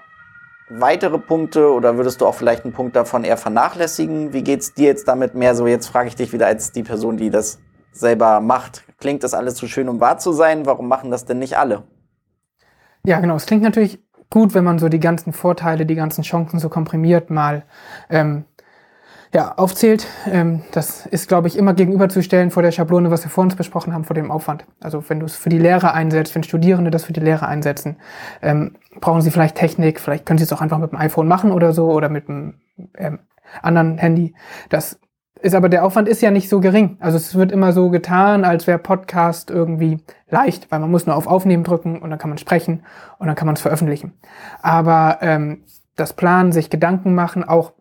weitere Punkte oder würdest du auch vielleicht einen Punkt davon eher vernachlässigen? Wie geht's dir jetzt damit mehr so? Jetzt frage ich dich wieder als die Person, die das selber macht. Klingt das alles zu schön, um wahr zu sein? Warum machen das denn nicht alle? Ja, genau. Es klingt natürlich gut, wenn man so die ganzen Vorteile, die ganzen Chancen so komprimiert mal ähm, ja, aufzählt. Ähm, das ist, glaube ich, immer gegenüberzustellen vor der Schablone, was wir vor uns besprochen haben, vor dem Aufwand. Also wenn du es für die Lehre einsetzt, wenn Studierende das für die Lehre einsetzen, ähm, brauchen sie vielleicht Technik, vielleicht können sie es auch einfach mit dem iPhone machen oder so oder mit einem ähm, anderen Handy. Das ist aber der Aufwand ist ja nicht so gering. Also es wird immer so getan, als wäre Podcast irgendwie leicht, weil man muss nur auf Aufnehmen drücken und dann kann man sprechen und dann kann man es veröffentlichen. Aber ähm, das Planen, sich Gedanken machen, auch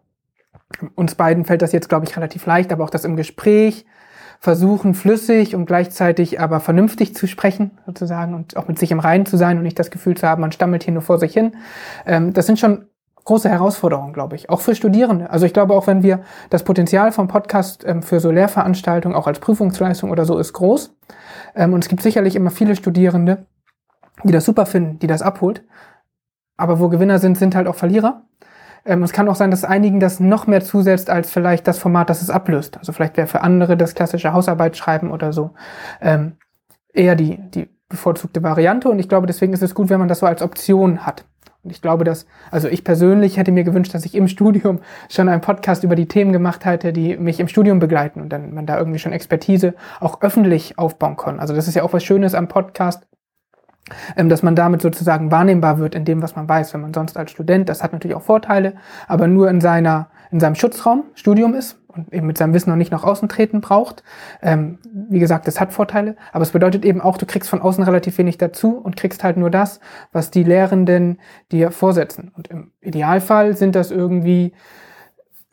uns beiden fällt das jetzt, glaube ich, relativ leicht, aber auch das im Gespräch versuchen, flüssig und gleichzeitig aber vernünftig zu sprechen, sozusagen, und auch mit sich im Reinen zu sein und nicht das Gefühl zu haben, man stammelt hier nur vor sich hin. Ähm, das sind schon große Herausforderung, glaube ich, auch für Studierende. Also ich glaube, auch wenn wir das Potenzial vom Podcast ähm, für so Lehrveranstaltungen auch als Prüfungsleistung oder so ist groß. Ähm, und es gibt sicherlich immer viele Studierende, die das super finden, die das abholt. Aber wo Gewinner sind, sind halt auch Verlierer. Ähm, es kann auch sein, dass einigen das noch mehr zusetzt als vielleicht das Format, das es ablöst. Also vielleicht wäre für andere das klassische Hausarbeit schreiben oder so ähm, eher die, die bevorzugte Variante. Und ich glaube, deswegen ist es gut, wenn man das so als Option hat. Und ich glaube, dass, also ich persönlich hätte mir gewünscht, dass ich im Studium schon einen Podcast über die Themen gemacht hätte, die mich im Studium begleiten und dann man da irgendwie schon Expertise auch öffentlich aufbauen kann. Also das ist ja auch was Schönes am Podcast, ähm, dass man damit sozusagen wahrnehmbar wird in dem, was man weiß, wenn man sonst als Student, das hat natürlich auch Vorteile, aber nur in seiner, in seinem Schutzraum Studium ist und eben mit seinem Wissen noch nicht nach außen treten braucht. Ähm, wie gesagt, das hat Vorteile, aber es bedeutet eben auch, du kriegst von außen relativ wenig dazu und kriegst halt nur das, was die Lehrenden dir vorsetzen. Und im Idealfall sind das irgendwie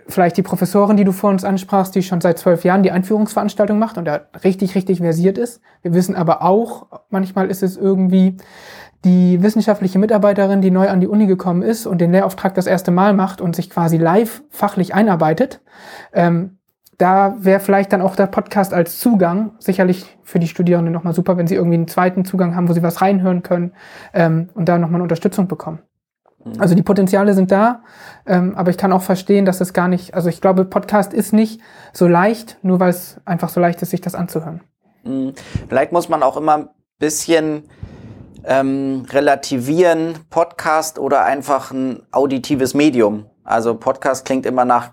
vielleicht die Professorin, die du vor uns ansprachst, die schon seit zwölf Jahren die Einführungsveranstaltung macht und da richtig, richtig versiert ist. Wir wissen aber auch, manchmal ist es irgendwie die wissenschaftliche Mitarbeiterin, die neu an die Uni gekommen ist und den Lehrauftrag das erste Mal macht und sich quasi live fachlich einarbeitet, ähm, da wäre vielleicht dann auch der Podcast als Zugang sicherlich für die Studierenden nochmal super, wenn sie irgendwie einen zweiten Zugang haben, wo sie was reinhören können ähm, und da nochmal eine Unterstützung bekommen. Mhm. Also die Potenziale sind da, ähm, aber ich kann auch verstehen, dass es gar nicht, also ich glaube, Podcast ist nicht so leicht, nur weil es einfach so leicht ist, sich das anzuhören. Mhm. Vielleicht muss man auch immer ein bisschen ähm, relativieren, Podcast oder einfach ein auditives Medium. Also Podcast klingt immer nach,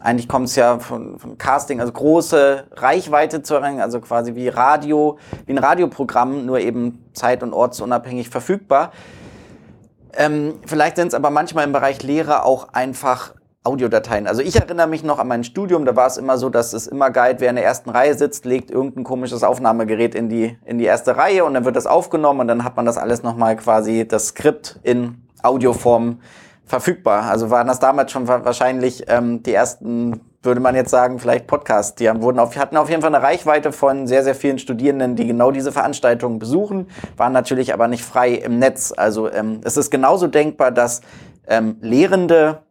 eigentlich kommt es ja von, von Casting, also große Reichweite zu erreichen, also quasi wie Radio, wie ein Radioprogramm, nur eben zeit- und ortsunabhängig verfügbar. Ähm, vielleicht sind es aber manchmal im Bereich Lehre auch einfach Audiodateien. Also ich erinnere mich noch an mein Studium, da war es immer so, dass es immer geil, wer in der ersten Reihe sitzt, legt irgendein komisches Aufnahmegerät in die, in die erste Reihe und dann wird das aufgenommen und dann hat man das alles nochmal quasi, das Skript in Audioform verfügbar. Also waren das damals schon wahrscheinlich ähm, die ersten, würde man jetzt sagen, vielleicht Podcasts. Die haben, wurden auf, hatten auf jeden Fall eine Reichweite von sehr, sehr vielen Studierenden, die genau diese Veranstaltungen besuchen, waren natürlich aber nicht frei im Netz. Also ähm, es ist genauso denkbar, dass ähm, Lehrende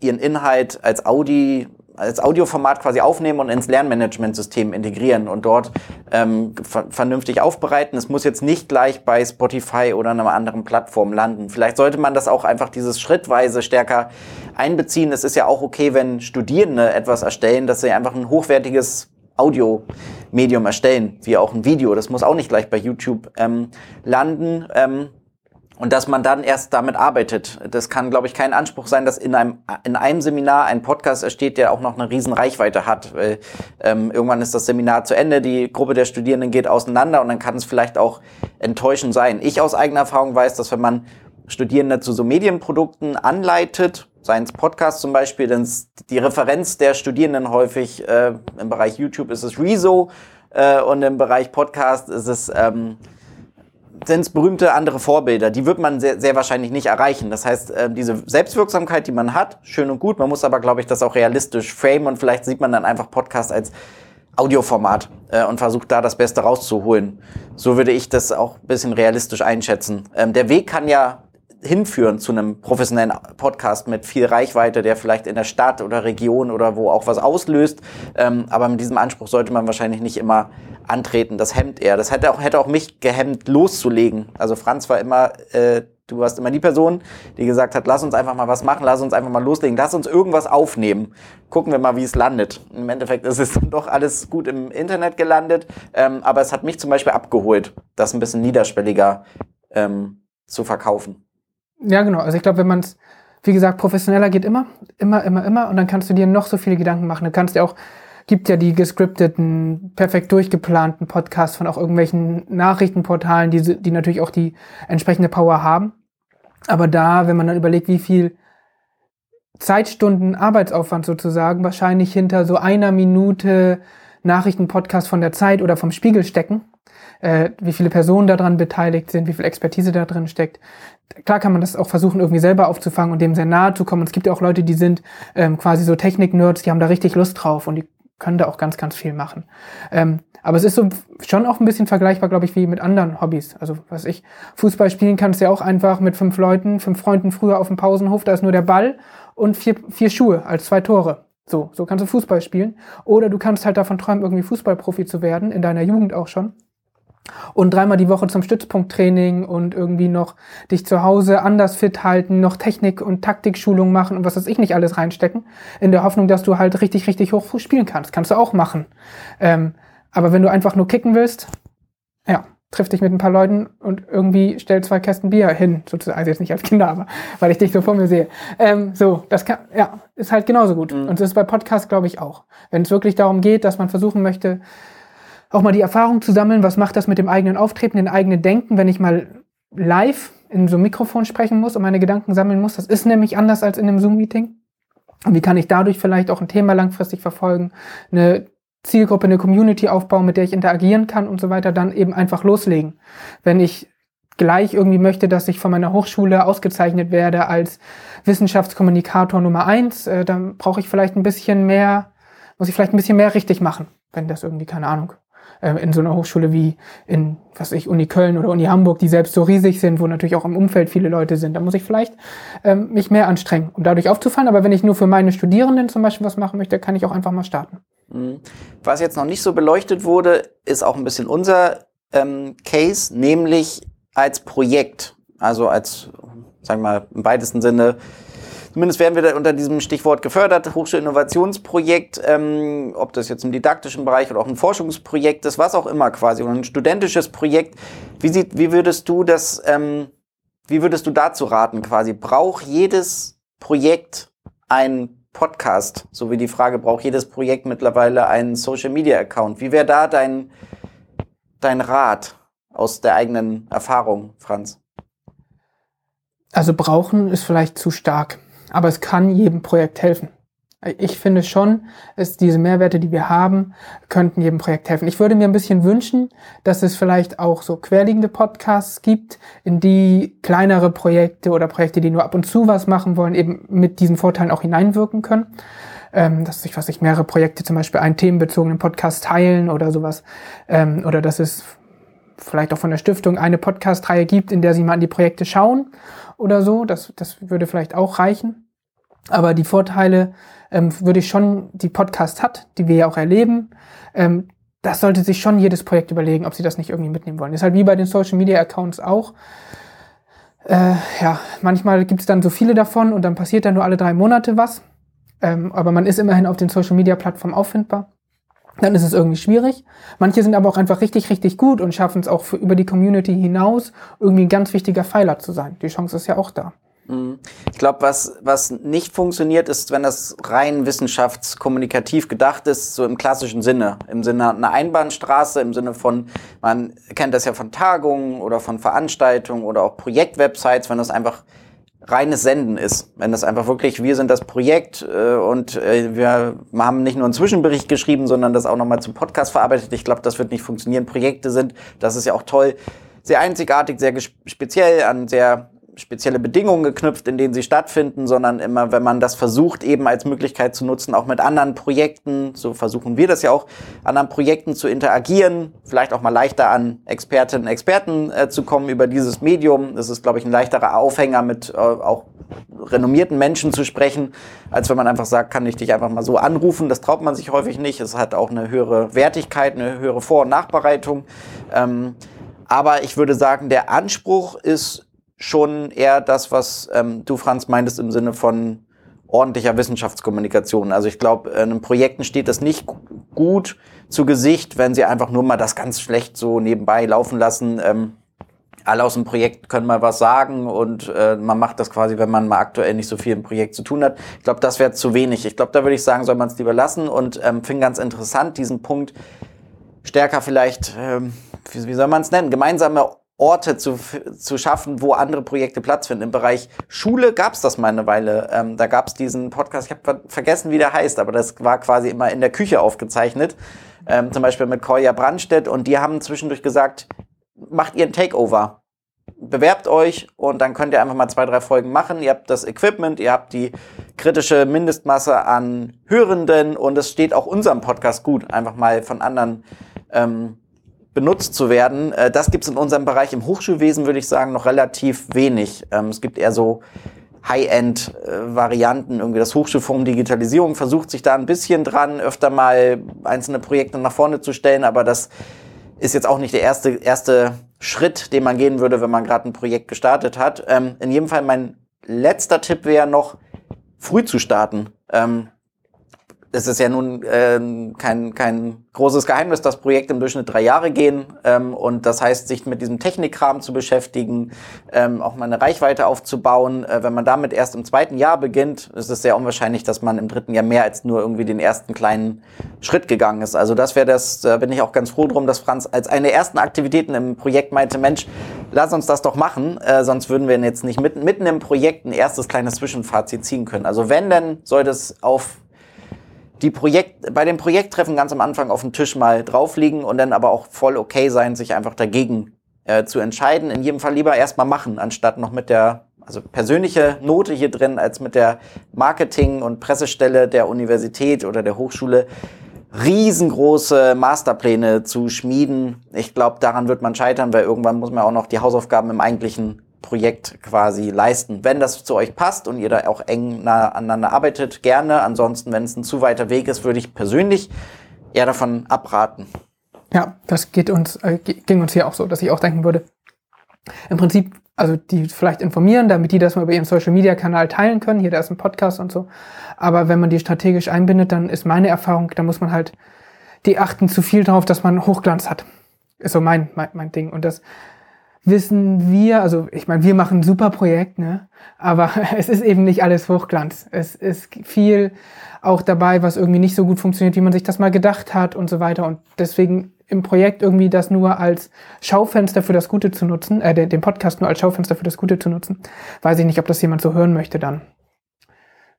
ihren Inhalt als Audi als Audioformat quasi aufnehmen und ins Lernmanagementsystem integrieren und dort ähm, ver vernünftig aufbereiten. Es muss jetzt nicht gleich bei Spotify oder einer anderen Plattform landen. Vielleicht sollte man das auch einfach dieses schrittweise stärker einbeziehen. Es ist ja auch okay, wenn Studierende etwas erstellen, dass sie einfach ein hochwertiges Audio-Medium erstellen, wie auch ein Video. Das muss auch nicht gleich bei YouTube ähm, landen. Ähm, und dass man dann erst damit arbeitet. Das kann, glaube ich, kein Anspruch sein, dass in einem, in einem Seminar ein Podcast entsteht, der auch noch eine riesen Reichweite hat. Weil, ähm, irgendwann ist das Seminar zu Ende, die Gruppe der Studierenden geht auseinander und dann kann es vielleicht auch enttäuschend sein. Ich aus eigener Erfahrung weiß, dass wenn man Studierende zu so Medienprodukten anleitet, seien es Podcasts zum Beispiel, denn die Referenz der Studierenden häufig äh, im Bereich YouTube ist es Rezo äh, und im Bereich Podcast ist es ähm, sind es berühmte andere Vorbilder. Die wird man sehr, sehr wahrscheinlich nicht erreichen. Das heißt, äh, diese Selbstwirksamkeit, die man hat, schön und gut. Man muss aber, glaube ich, das auch realistisch framen und vielleicht sieht man dann einfach Podcast als Audioformat äh, und versucht da das Beste rauszuholen. So würde ich das auch ein bisschen realistisch einschätzen. Ähm, der Weg kann ja hinführen zu einem professionellen Podcast mit viel Reichweite, der vielleicht in der Stadt oder Region oder wo auch was auslöst. Ähm, aber mit diesem Anspruch sollte man wahrscheinlich nicht immer antreten. Das hemmt er. Das hätte auch, hätte auch mich gehemmt, loszulegen. Also Franz war immer, äh, du warst immer die Person, die gesagt hat, lass uns einfach mal was machen, lass uns einfach mal loslegen, lass uns irgendwas aufnehmen. Gucken wir mal, wie es landet. Im Endeffekt ist es doch alles gut im Internet gelandet. Ähm, aber es hat mich zum Beispiel abgeholt, das ein bisschen niederschwelliger ähm, zu verkaufen. Ja, genau. Also ich glaube, wenn man es, wie gesagt, professioneller geht immer, immer, immer, immer. Und dann kannst du dir noch so viele Gedanken machen. Du kannst dir auch, gibt ja die gescripteten, perfekt durchgeplanten Podcasts von auch irgendwelchen Nachrichtenportalen, die, die natürlich auch die entsprechende Power haben. Aber da, wenn man dann überlegt, wie viel Zeitstunden Arbeitsaufwand sozusagen wahrscheinlich hinter so einer Minute Nachrichtenpodcast von der Zeit oder vom Spiegel stecken, äh, wie viele Personen daran beteiligt sind, wie viel Expertise da drin steckt. Klar kann man das auch versuchen, irgendwie selber aufzufangen und dem sehr nahe zu kommen. Es gibt ja auch Leute, die sind ähm, quasi so Technik-Nerds, die haben da richtig Lust drauf und die können da auch ganz, ganz viel machen. Ähm, aber es ist so schon auch ein bisschen vergleichbar, glaube ich, wie mit anderen Hobbys. Also, was ich, Fußball spielen kannst du ja auch einfach mit fünf Leuten, fünf Freunden früher auf dem Pausenhof, da ist nur der Ball und vier, vier Schuhe als zwei Tore. So, so kannst du Fußball spielen. Oder du kannst halt davon träumen, irgendwie Fußballprofi zu werden, in deiner Jugend auch schon und dreimal die Woche zum Stützpunkttraining und irgendwie noch dich zu Hause anders fit halten, noch Technik- und Taktikschulung machen und was weiß ich nicht alles reinstecken, in der Hoffnung, dass du halt richtig, richtig hoch spielen kannst. Kannst du auch machen. Ähm, aber wenn du einfach nur kicken willst, ja, triff dich mit ein paar Leuten und irgendwie stell zwei Kästen Bier hin, sozusagen, also jetzt nicht als Kinder, aber weil ich dich so vor mir sehe. Ähm, so, das kann, ja, ist halt genauso gut. Mhm. Und das ist bei Podcasts, glaube ich, auch. Wenn es wirklich darum geht, dass man versuchen möchte, auch mal die Erfahrung zu sammeln, was macht das mit dem eigenen Auftreten, den eigenen Denken, wenn ich mal live in so einem Mikrofon sprechen muss und meine Gedanken sammeln muss. Das ist nämlich anders als in einem Zoom-Meeting. Und wie kann ich dadurch vielleicht auch ein Thema langfristig verfolgen, eine Zielgruppe, eine Community aufbauen, mit der ich interagieren kann und so weiter, dann eben einfach loslegen. Wenn ich gleich irgendwie möchte, dass ich von meiner Hochschule ausgezeichnet werde als Wissenschaftskommunikator Nummer eins, äh, dann brauche ich vielleicht ein bisschen mehr, muss ich vielleicht ein bisschen mehr richtig machen, wenn das irgendwie, keine Ahnung, äh, in so einer Hochschule wie in, was ich, Uni Köln oder Uni Hamburg, die selbst so riesig sind, wo natürlich auch im Umfeld viele Leute sind. Da muss ich vielleicht ähm, mich mehr anstrengen, um dadurch aufzufallen. Aber wenn ich nur für meine Studierenden zum Beispiel was machen möchte, kann ich auch einfach mal starten. Mhm. Was jetzt noch nicht so beleuchtet wurde, ist auch ein bisschen unser ähm, Case, nämlich als Projekt. Also als, sagen wir mal, im weitesten Sinne Zumindest werden wir da unter diesem Stichwort gefördert, Hochschulinnovationsprojekt, ähm, ob das jetzt im didaktischen Bereich oder auch ein Forschungsprojekt ist, was auch immer quasi, oder ein studentisches Projekt. Wie, sieht, wie würdest du das, ähm, wie würdest du dazu raten quasi? Braucht jedes Projekt ein Podcast? So wie die Frage, braucht jedes Projekt mittlerweile einen Social Media Account? Wie wäre da dein, dein Rat aus der eigenen Erfahrung, Franz? Also brauchen ist vielleicht zu stark aber es kann jedem Projekt helfen. Ich finde schon, dass diese Mehrwerte, die wir haben, könnten jedem Projekt helfen. Ich würde mir ein bisschen wünschen, dass es vielleicht auch so querliegende Podcasts gibt, in die kleinere Projekte oder Projekte, die nur ab und zu was machen wollen, eben mit diesen Vorteilen auch hineinwirken können. Ähm, dass sich, was sich mehrere Projekte zum Beispiel einen themenbezogenen Podcast teilen oder sowas. Ähm, oder dass es vielleicht auch von der Stiftung eine Podcast-Reihe gibt, in der sie mal an die Projekte schauen oder so. Das, das würde vielleicht auch reichen. Aber die Vorteile ähm, würde ich schon, die Podcast hat, die wir ja auch erleben, ähm, das sollte sich schon jedes Projekt überlegen, ob sie das nicht irgendwie mitnehmen wollen. Das ist halt wie bei den Social Media Accounts auch. Äh, ja, manchmal gibt es dann so viele davon und dann passiert dann nur alle drei Monate was. Ähm, aber man ist immerhin auf den Social Media Plattformen auffindbar dann ist es irgendwie schwierig. Manche sind aber auch einfach richtig, richtig gut und schaffen es auch für, über die Community hinaus irgendwie ein ganz wichtiger Pfeiler zu sein. Die Chance ist ja auch da. Mhm. Ich glaube, was, was nicht funktioniert, ist, wenn das rein wissenschaftskommunikativ gedacht ist, so im klassischen Sinne. Im Sinne einer Einbahnstraße, im Sinne von, man kennt das ja von Tagungen oder von Veranstaltungen oder auch Projektwebsites, wenn das einfach reines Senden ist. Wenn das einfach wirklich, wir sind das Projekt äh, und äh, wir haben nicht nur einen Zwischenbericht geschrieben, sondern das auch nochmal zum Podcast verarbeitet. Ich glaube, das wird nicht funktionieren. Projekte sind, das ist ja auch toll, sehr einzigartig, sehr speziell an sehr spezielle Bedingungen geknüpft, in denen sie stattfinden, sondern immer, wenn man das versucht, eben als Möglichkeit zu nutzen, auch mit anderen Projekten, so versuchen wir das ja auch, anderen Projekten zu interagieren, vielleicht auch mal leichter an Expertinnen und Experten äh, zu kommen über dieses Medium. Das ist, glaube ich, ein leichterer Aufhänger, mit äh, auch renommierten Menschen zu sprechen, als wenn man einfach sagt, kann ich dich einfach mal so anrufen. Das traut man sich häufig nicht. Es hat auch eine höhere Wertigkeit, eine höhere Vor- und Nachbereitung. Ähm, aber ich würde sagen, der Anspruch ist schon eher das, was ähm, du, Franz, meintest im Sinne von ordentlicher Wissenschaftskommunikation. Also ich glaube, einem Projekten steht das nicht gut zu Gesicht, wenn sie einfach nur mal das ganz schlecht so nebenbei laufen lassen. Ähm, alle aus dem Projekt können mal was sagen und äh, man macht das quasi, wenn man mal aktuell nicht so viel im Projekt zu tun hat. Ich glaube, das wäre zu wenig. Ich glaube, da würde ich sagen, soll man es lieber lassen und ähm, finde ganz interessant, diesen Punkt stärker vielleicht, ähm, wie, wie soll man es nennen, gemeinsame Orte zu, zu schaffen, wo andere Projekte Platz finden. Im Bereich Schule gab es das mal eine Weile. Ähm, da gab es diesen Podcast, ich habe vergessen, wie der heißt, aber das war quasi immer in der Küche aufgezeichnet. Ähm, zum Beispiel mit Kolja Brandstedt und die haben zwischendurch gesagt, macht ihr ein Takeover. Bewerbt euch und dann könnt ihr einfach mal zwei, drei Folgen machen. Ihr habt das Equipment, ihr habt die kritische Mindestmasse an Hörenden und es steht auch unserem Podcast gut, einfach mal von anderen ähm, benutzt zu werden. Äh, das gibt es in unserem Bereich im Hochschulwesen, würde ich sagen, noch relativ wenig. Ähm, es gibt eher so High-End-Varianten. Irgendwie das Hochschulforum Digitalisierung versucht sich da ein bisschen dran, öfter mal einzelne Projekte nach vorne zu stellen, aber das ist jetzt auch nicht der erste, erste Schritt, den man gehen würde, wenn man gerade ein Projekt gestartet hat. Ähm, in jedem Fall mein letzter Tipp wäre noch, früh zu starten. Ähm, es ist ja nun ähm, kein, kein großes Geheimnis, dass Projekte im Durchschnitt drei Jahre gehen. Ähm, und das heißt, sich mit diesem Technikkram zu beschäftigen, ähm, auch mal eine Reichweite aufzubauen. Äh, wenn man damit erst im zweiten Jahr beginnt, ist es sehr unwahrscheinlich, dass man im dritten Jahr mehr als nur irgendwie den ersten kleinen Schritt gegangen ist. Also das wäre das, da bin ich auch ganz froh drum, dass Franz als eine der ersten Aktivitäten im Projekt meinte, Mensch, lass uns das doch machen, äh, sonst würden wir jetzt nicht mitten, mitten im Projekt ein erstes kleines Zwischenfazit ziehen können. Also wenn, dann sollte es auf die Projekt, bei den Projekttreffen ganz am Anfang auf den Tisch mal draufliegen und dann aber auch voll okay sein, sich einfach dagegen äh, zu entscheiden. In jedem Fall lieber erstmal machen, anstatt noch mit der, also persönliche Note hier drin, als mit der Marketing- und Pressestelle der Universität oder der Hochschule riesengroße Masterpläne zu schmieden. Ich glaube, daran wird man scheitern, weil irgendwann muss man auch noch die Hausaufgaben im eigentlichen Projekt quasi leisten. Wenn das zu euch passt und ihr da auch eng nah aneinander arbeitet, gerne. Ansonsten, wenn es ein zu weiter Weg ist, würde ich persönlich eher davon abraten. Ja, das geht uns, äh, ging uns hier auch so, dass ich auch denken würde, im Prinzip, also die vielleicht informieren, damit die das mal über ihren Social Media Kanal teilen können. Hier, da ist ein Podcast und so. Aber wenn man die strategisch einbindet, dann ist meine Erfahrung, da muss man halt, die achten zu viel darauf, dass man Hochglanz hat. Ist so mein, mein, mein Ding. Und das, wissen wir, also ich meine, wir machen ein super Projekt, ne? aber es ist eben nicht alles Hochglanz. Es ist viel auch dabei, was irgendwie nicht so gut funktioniert, wie man sich das mal gedacht hat und so weiter. Und deswegen im Projekt irgendwie das nur als Schaufenster für das Gute zu nutzen, äh, den Podcast nur als Schaufenster für das Gute zu nutzen, weiß ich nicht, ob das jemand so hören möchte dann.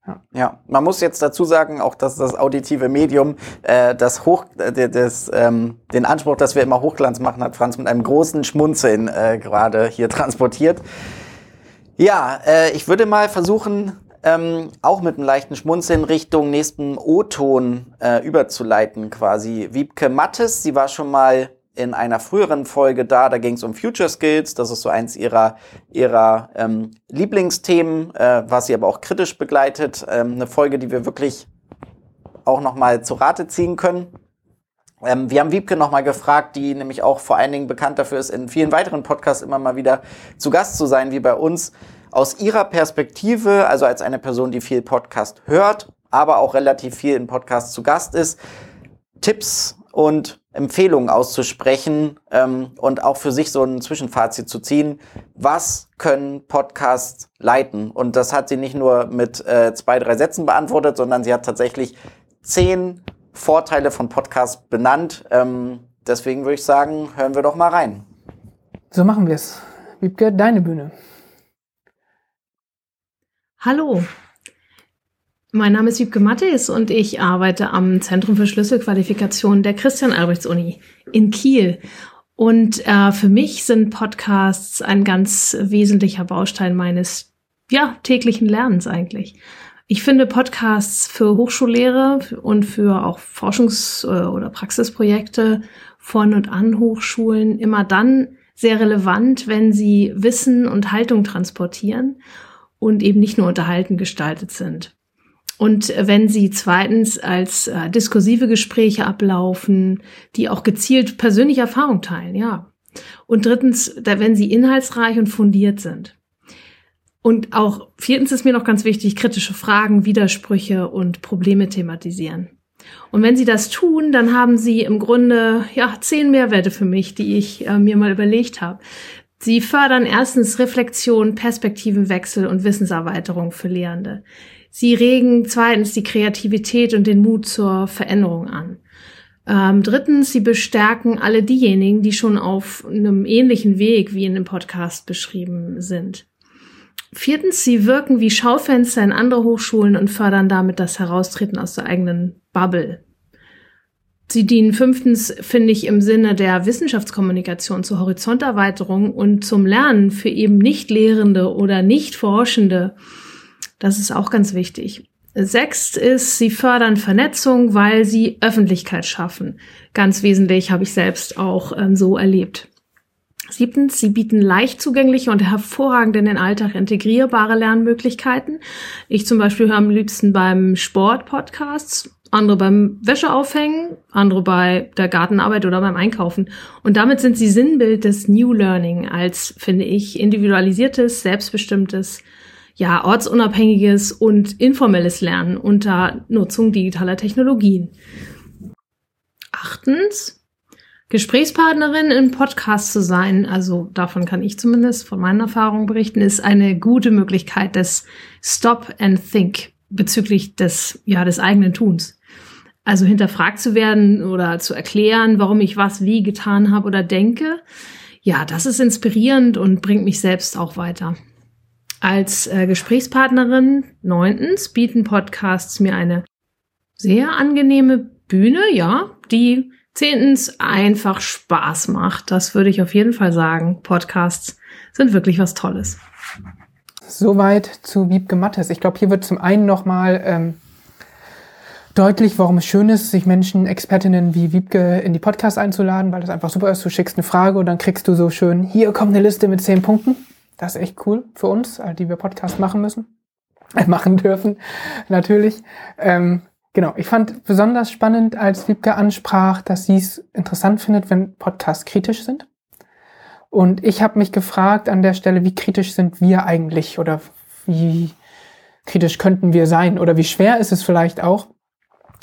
Ja. ja, man muss jetzt dazu sagen, auch dass das auditive Medium äh, das Hoch, äh, das, ähm, den Anspruch, dass wir immer Hochglanz machen, hat Franz mit einem großen Schmunzeln äh, gerade hier transportiert. Ja, äh, ich würde mal versuchen, ähm, auch mit einem leichten Schmunzeln Richtung nächsten O-Ton äh, überzuleiten quasi. Wiebke Mattes, sie war schon mal in einer früheren Folge da, da ging es um Future Skills, das ist so eins ihrer, ihrer ähm, Lieblingsthemen, äh, was sie aber auch kritisch begleitet. Ähm, eine Folge, die wir wirklich auch nochmal zu Rate ziehen können. Ähm, wir haben Wiebke nochmal gefragt, die nämlich auch vor allen Dingen bekannt dafür ist, in vielen weiteren Podcasts immer mal wieder zu Gast zu sein, wie bei uns. Aus ihrer Perspektive, also als eine Person, die viel Podcast hört, aber auch relativ viel in Podcasts zu Gast ist, Tipps und Empfehlungen auszusprechen ähm, und auch für sich so ein Zwischenfazit zu ziehen. Was können Podcasts leiten? Und das hat sie nicht nur mit äh, zwei, drei Sätzen beantwortet, sondern sie hat tatsächlich zehn Vorteile von Podcasts benannt. Ähm, deswegen würde ich sagen, hören wir doch mal rein. So machen wir es. Wiebke, deine Bühne. Hallo, mein Name ist Wiebke Mattis und ich arbeite am Zentrum für Schlüsselqualifikation der Christian-Albrechts-Uni in Kiel. Und äh, für mich sind Podcasts ein ganz wesentlicher Baustein meines ja, täglichen Lernens eigentlich. Ich finde Podcasts für Hochschullehre und für auch Forschungs- äh, oder Praxisprojekte von und an Hochschulen immer dann sehr relevant, wenn sie Wissen und Haltung transportieren und eben nicht nur unterhalten gestaltet sind. Und wenn sie zweitens als äh, diskursive Gespräche ablaufen, die auch gezielt persönliche Erfahrung teilen, ja. Und drittens, da, wenn sie inhaltsreich und fundiert sind. Und auch viertens ist mir noch ganz wichtig, kritische Fragen, Widersprüche und Probleme thematisieren. Und wenn Sie das tun, dann haben Sie im Grunde ja zehn Mehrwerte für mich, die ich äh, mir mal überlegt habe. Sie fördern erstens Reflexion, Perspektivenwechsel und Wissenserweiterung für Lehrende. Sie regen zweitens die Kreativität und den Mut zur Veränderung an. Ähm, drittens, sie bestärken alle diejenigen, die schon auf einem ähnlichen Weg wie in dem Podcast beschrieben sind. Viertens, sie wirken wie Schaufenster in andere Hochschulen und fördern damit das Heraustreten aus der eigenen Bubble. Sie dienen fünftens, finde ich, im Sinne der Wissenschaftskommunikation zur Horizonterweiterung und zum Lernen für eben nicht Lehrende oder nicht Forschende. Das ist auch ganz wichtig. Sechst ist, sie fördern Vernetzung, weil sie Öffentlichkeit schaffen. Ganz wesentlich habe ich selbst auch ähm, so erlebt. Siebtens, sie bieten leicht zugängliche und hervorragend in den Alltag integrierbare Lernmöglichkeiten. Ich zum Beispiel höre am liebsten beim Sport Podcasts, andere beim Wäscheaufhängen, andere bei der Gartenarbeit oder beim Einkaufen. Und damit sind sie Sinnbild des New Learning als, finde ich, individualisiertes, selbstbestimmtes, ja, ortsunabhängiges und informelles Lernen unter Nutzung digitaler Technologien. Achtens, Gesprächspartnerin im Podcast zu sein, also davon kann ich zumindest von meinen Erfahrungen berichten, ist eine gute Möglichkeit des Stop and Think bezüglich des, ja, des eigenen Tuns. Also hinterfragt zu werden oder zu erklären, warum ich was wie getan habe oder denke. Ja, das ist inspirierend und bringt mich selbst auch weiter. Als äh, Gesprächspartnerin neuntens bieten Podcasts mir eine sehr angenehme Bühne, ja, die Zehntens, einfach Spaß macht. Das würde ich auf jeden Fall sagen. Podcasts sind wirklich was Tolles. Soweit zu Wiebke Mattes. Ich glaube, hier wird zum einen nochmal ähm, deutlich, warum es schön ist, sich Menschen, Expertinnen wie Wiebke in die Podcasts einzuladen, weil das einfach super ist. Du schickst eine Frage und dann kriegst du so schön, hier kommt eine Liste mit zehn Punkten. Das ist echt cool für uns, die wir Podcast machen müssen, äh, machen dürfen, natürlich. Ähm, Genau, ich fand besonders spannend, als Wiebke ansprach, dass sie es interessant findet, wenn Podcasts kritisch sind. Und ich habe mich gefragt an der Stelle, wie kritisch sind wir eigentlich oder wie kritisch könnten wir sein oder wie schwer ist es vielleicht auch,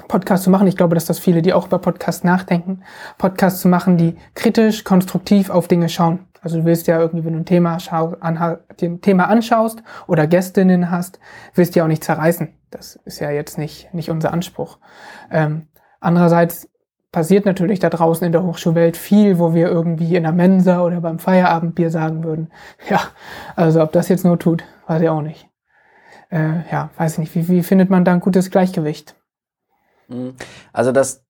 Podcasts zu machen. Ich glaube, dass das viele, die auch über Podcasts nachdenken, Podcasts zu machen, die kritisch, konstruktiv auf Dinge schauen. Also du willst ja irgendwie, wenn du ein Thema, schau, anha, Thema anschaust oder Gästinnen hast, willst du ja auch nicht zerreißen. Das ist ja jetzt nicht, nicht unser Anspruch. Ähm, andererseits passiert natürlich da draußen in der Hochschulwelt viel, wo wir irgendwie in der Mensa oder beim Feierabendbier sagen würden, ja, also ob das jetzt nur tut, weiß ich auch nicht. Äh, ja, weiß ich nicht. Wie, wie findet man da ein gutes Gleichgewicht? Mhm. Also das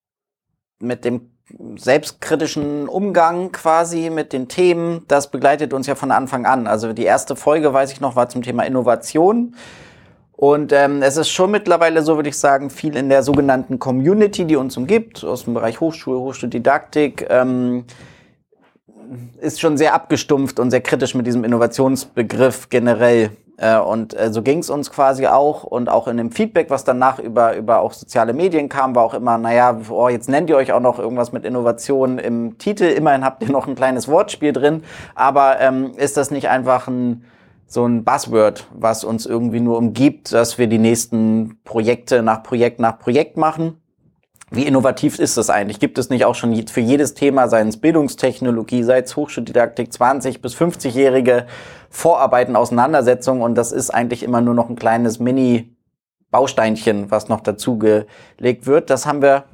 mit dem selbstkritischen Umgang quasi mit den Themen, das begleitet uns ja von Anfang an. Also die erste Folge, weiß ich noch, war zum Thema Innovation. Und ähm, es ist schon mittlerweile, so würde ich sagen, viel in der sogenannten Community, die uns umgibt, aus dem Bereich Hochschule, Hochschuldidaktik, ähm, ist schon sehr abgestumpft und sehr kritisch mit diesem Innovationsbegriff generell. Äh, und äh, so ging es uns quasi auch. Und auch in dem Feedback, was danach über, über auch soziale Medien kam, war auch immer, naja, oh, jetzt nennt ihr euch auch noch irgendwas mit Innovation im Titel. Immerhin habt ihr noch ein kleines Wortspiel drin. Aber ähm, ist das nicht einfach ein so ein Buzzword, was uns irgendwie nur umgibt, dass wir die nächsten Projekte nach Projekt nach Projekt machen? Wie innovativ ist das eigentlich? Gibt es nicht auch schon für jedes Thema, seien es Bildungstechnologie, sei es Hochschuldidaktik, 20- bis 50-jährige Vorarbeiten, Auseinandersetzungen und das ist eigentlich immer nur noch ein kleines Mini-Bausteinchen, was noch dazugelegt wird. Das haben wir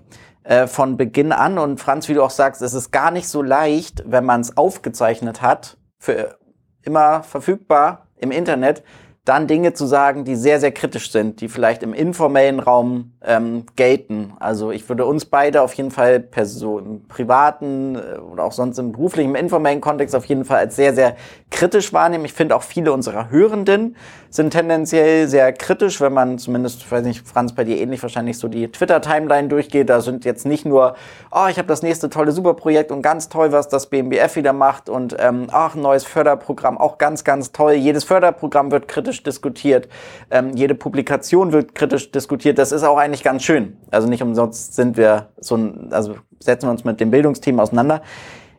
äh, von Beginn an und Franz, wie du auch sagst, es ist gar nicht so leicht, wenn man es aufgezeichnet hat, für immer verfügbar im Internet, dann Dinge zu sagen, die sehr, sehr kritisch sind, die vielleicht im informellen Raum ähm, gelten. Also ich würde uns beide auf jeden Fall per so im privaten äh, oder auch sonst im beruflichen, im informellen Kontext auf jeden Fall als sehr, sehr kritisch wahrnehmen. Ich finde auch viele unserer Hörenden sind tendenziell sehr kritisch, wenn man zumindest, ich weiß nicht, Franz, bei dir ähnlich wahrscheinlich so die Twitter-Timeline durchgeht. Da sind jetzt nicht nur, oh, ich habe das nächste tolle Superprojekt und ganz toll, was das BMBF wieder macht und ähm, ach, neues Förderprogramm, auch ganz, ganz toll. Jedes Förderprogramm wird kritisch diskutiert, ähm, jede Publikation wird kritisch diskutiert. Das ist auch eigentlich ganz schön. Also nicht umsonst sind wir so ein, also setzen wir uns mit dem Bildungsthema auseinander.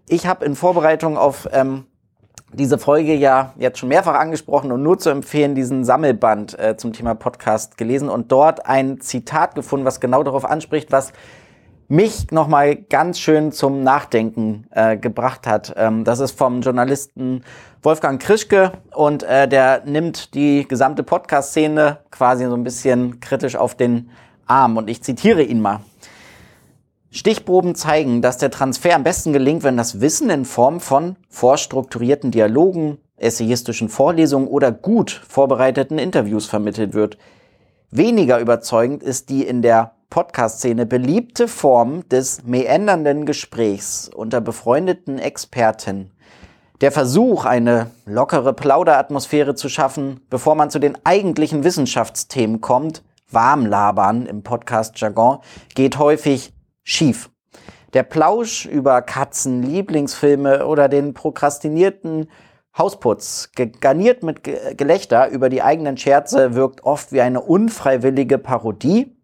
Ich habe in Vorbereitung auf ähm, diese Folge ja jetzt schon mehrfach angesprochen und nur zu empfehlen, diesen Sammelband äh, zum Thema Podcast gelesen und dort ein Zitat gefunden, was genau darauf anspricht, was mich nochmal ganz schön zum Nachdenken äh, gebracht hat. Ähm, das ist vom Journalisten Wolfgang Krischke und äh, der nimmt die gesamte Podcast-Szene quasi so ein bisschen kritisch auf den Arm und ich zitiere ihn mal. Stichproben zeigen, dass der Transfer am besten gelingt, wenn das Wissen in Form von vorstrukturierten Dialogen, essayistischen Vorlesungen oder gut vorbereiteten Interviews vermittelt wird. Weniger überzeugend ist die in der Podcast-Szene beliebte Form des meändernden Gesprächs unter befreundeten Experten. Der Versuch, eine lockere Plauderatmosphäre zu schaffen, bevor man zu den eigentlichen Wissenschaftsthemen kommt, Warmlabern im Podcast-Jargon, geht häufig schief. Der Plausch über Katzen, Lieblingsfilme oder den prokrastinierten Hausputz, garniert mit Gelächter über die eigenen Scherze, wirkt oft wie eine unfreiwillige Parodie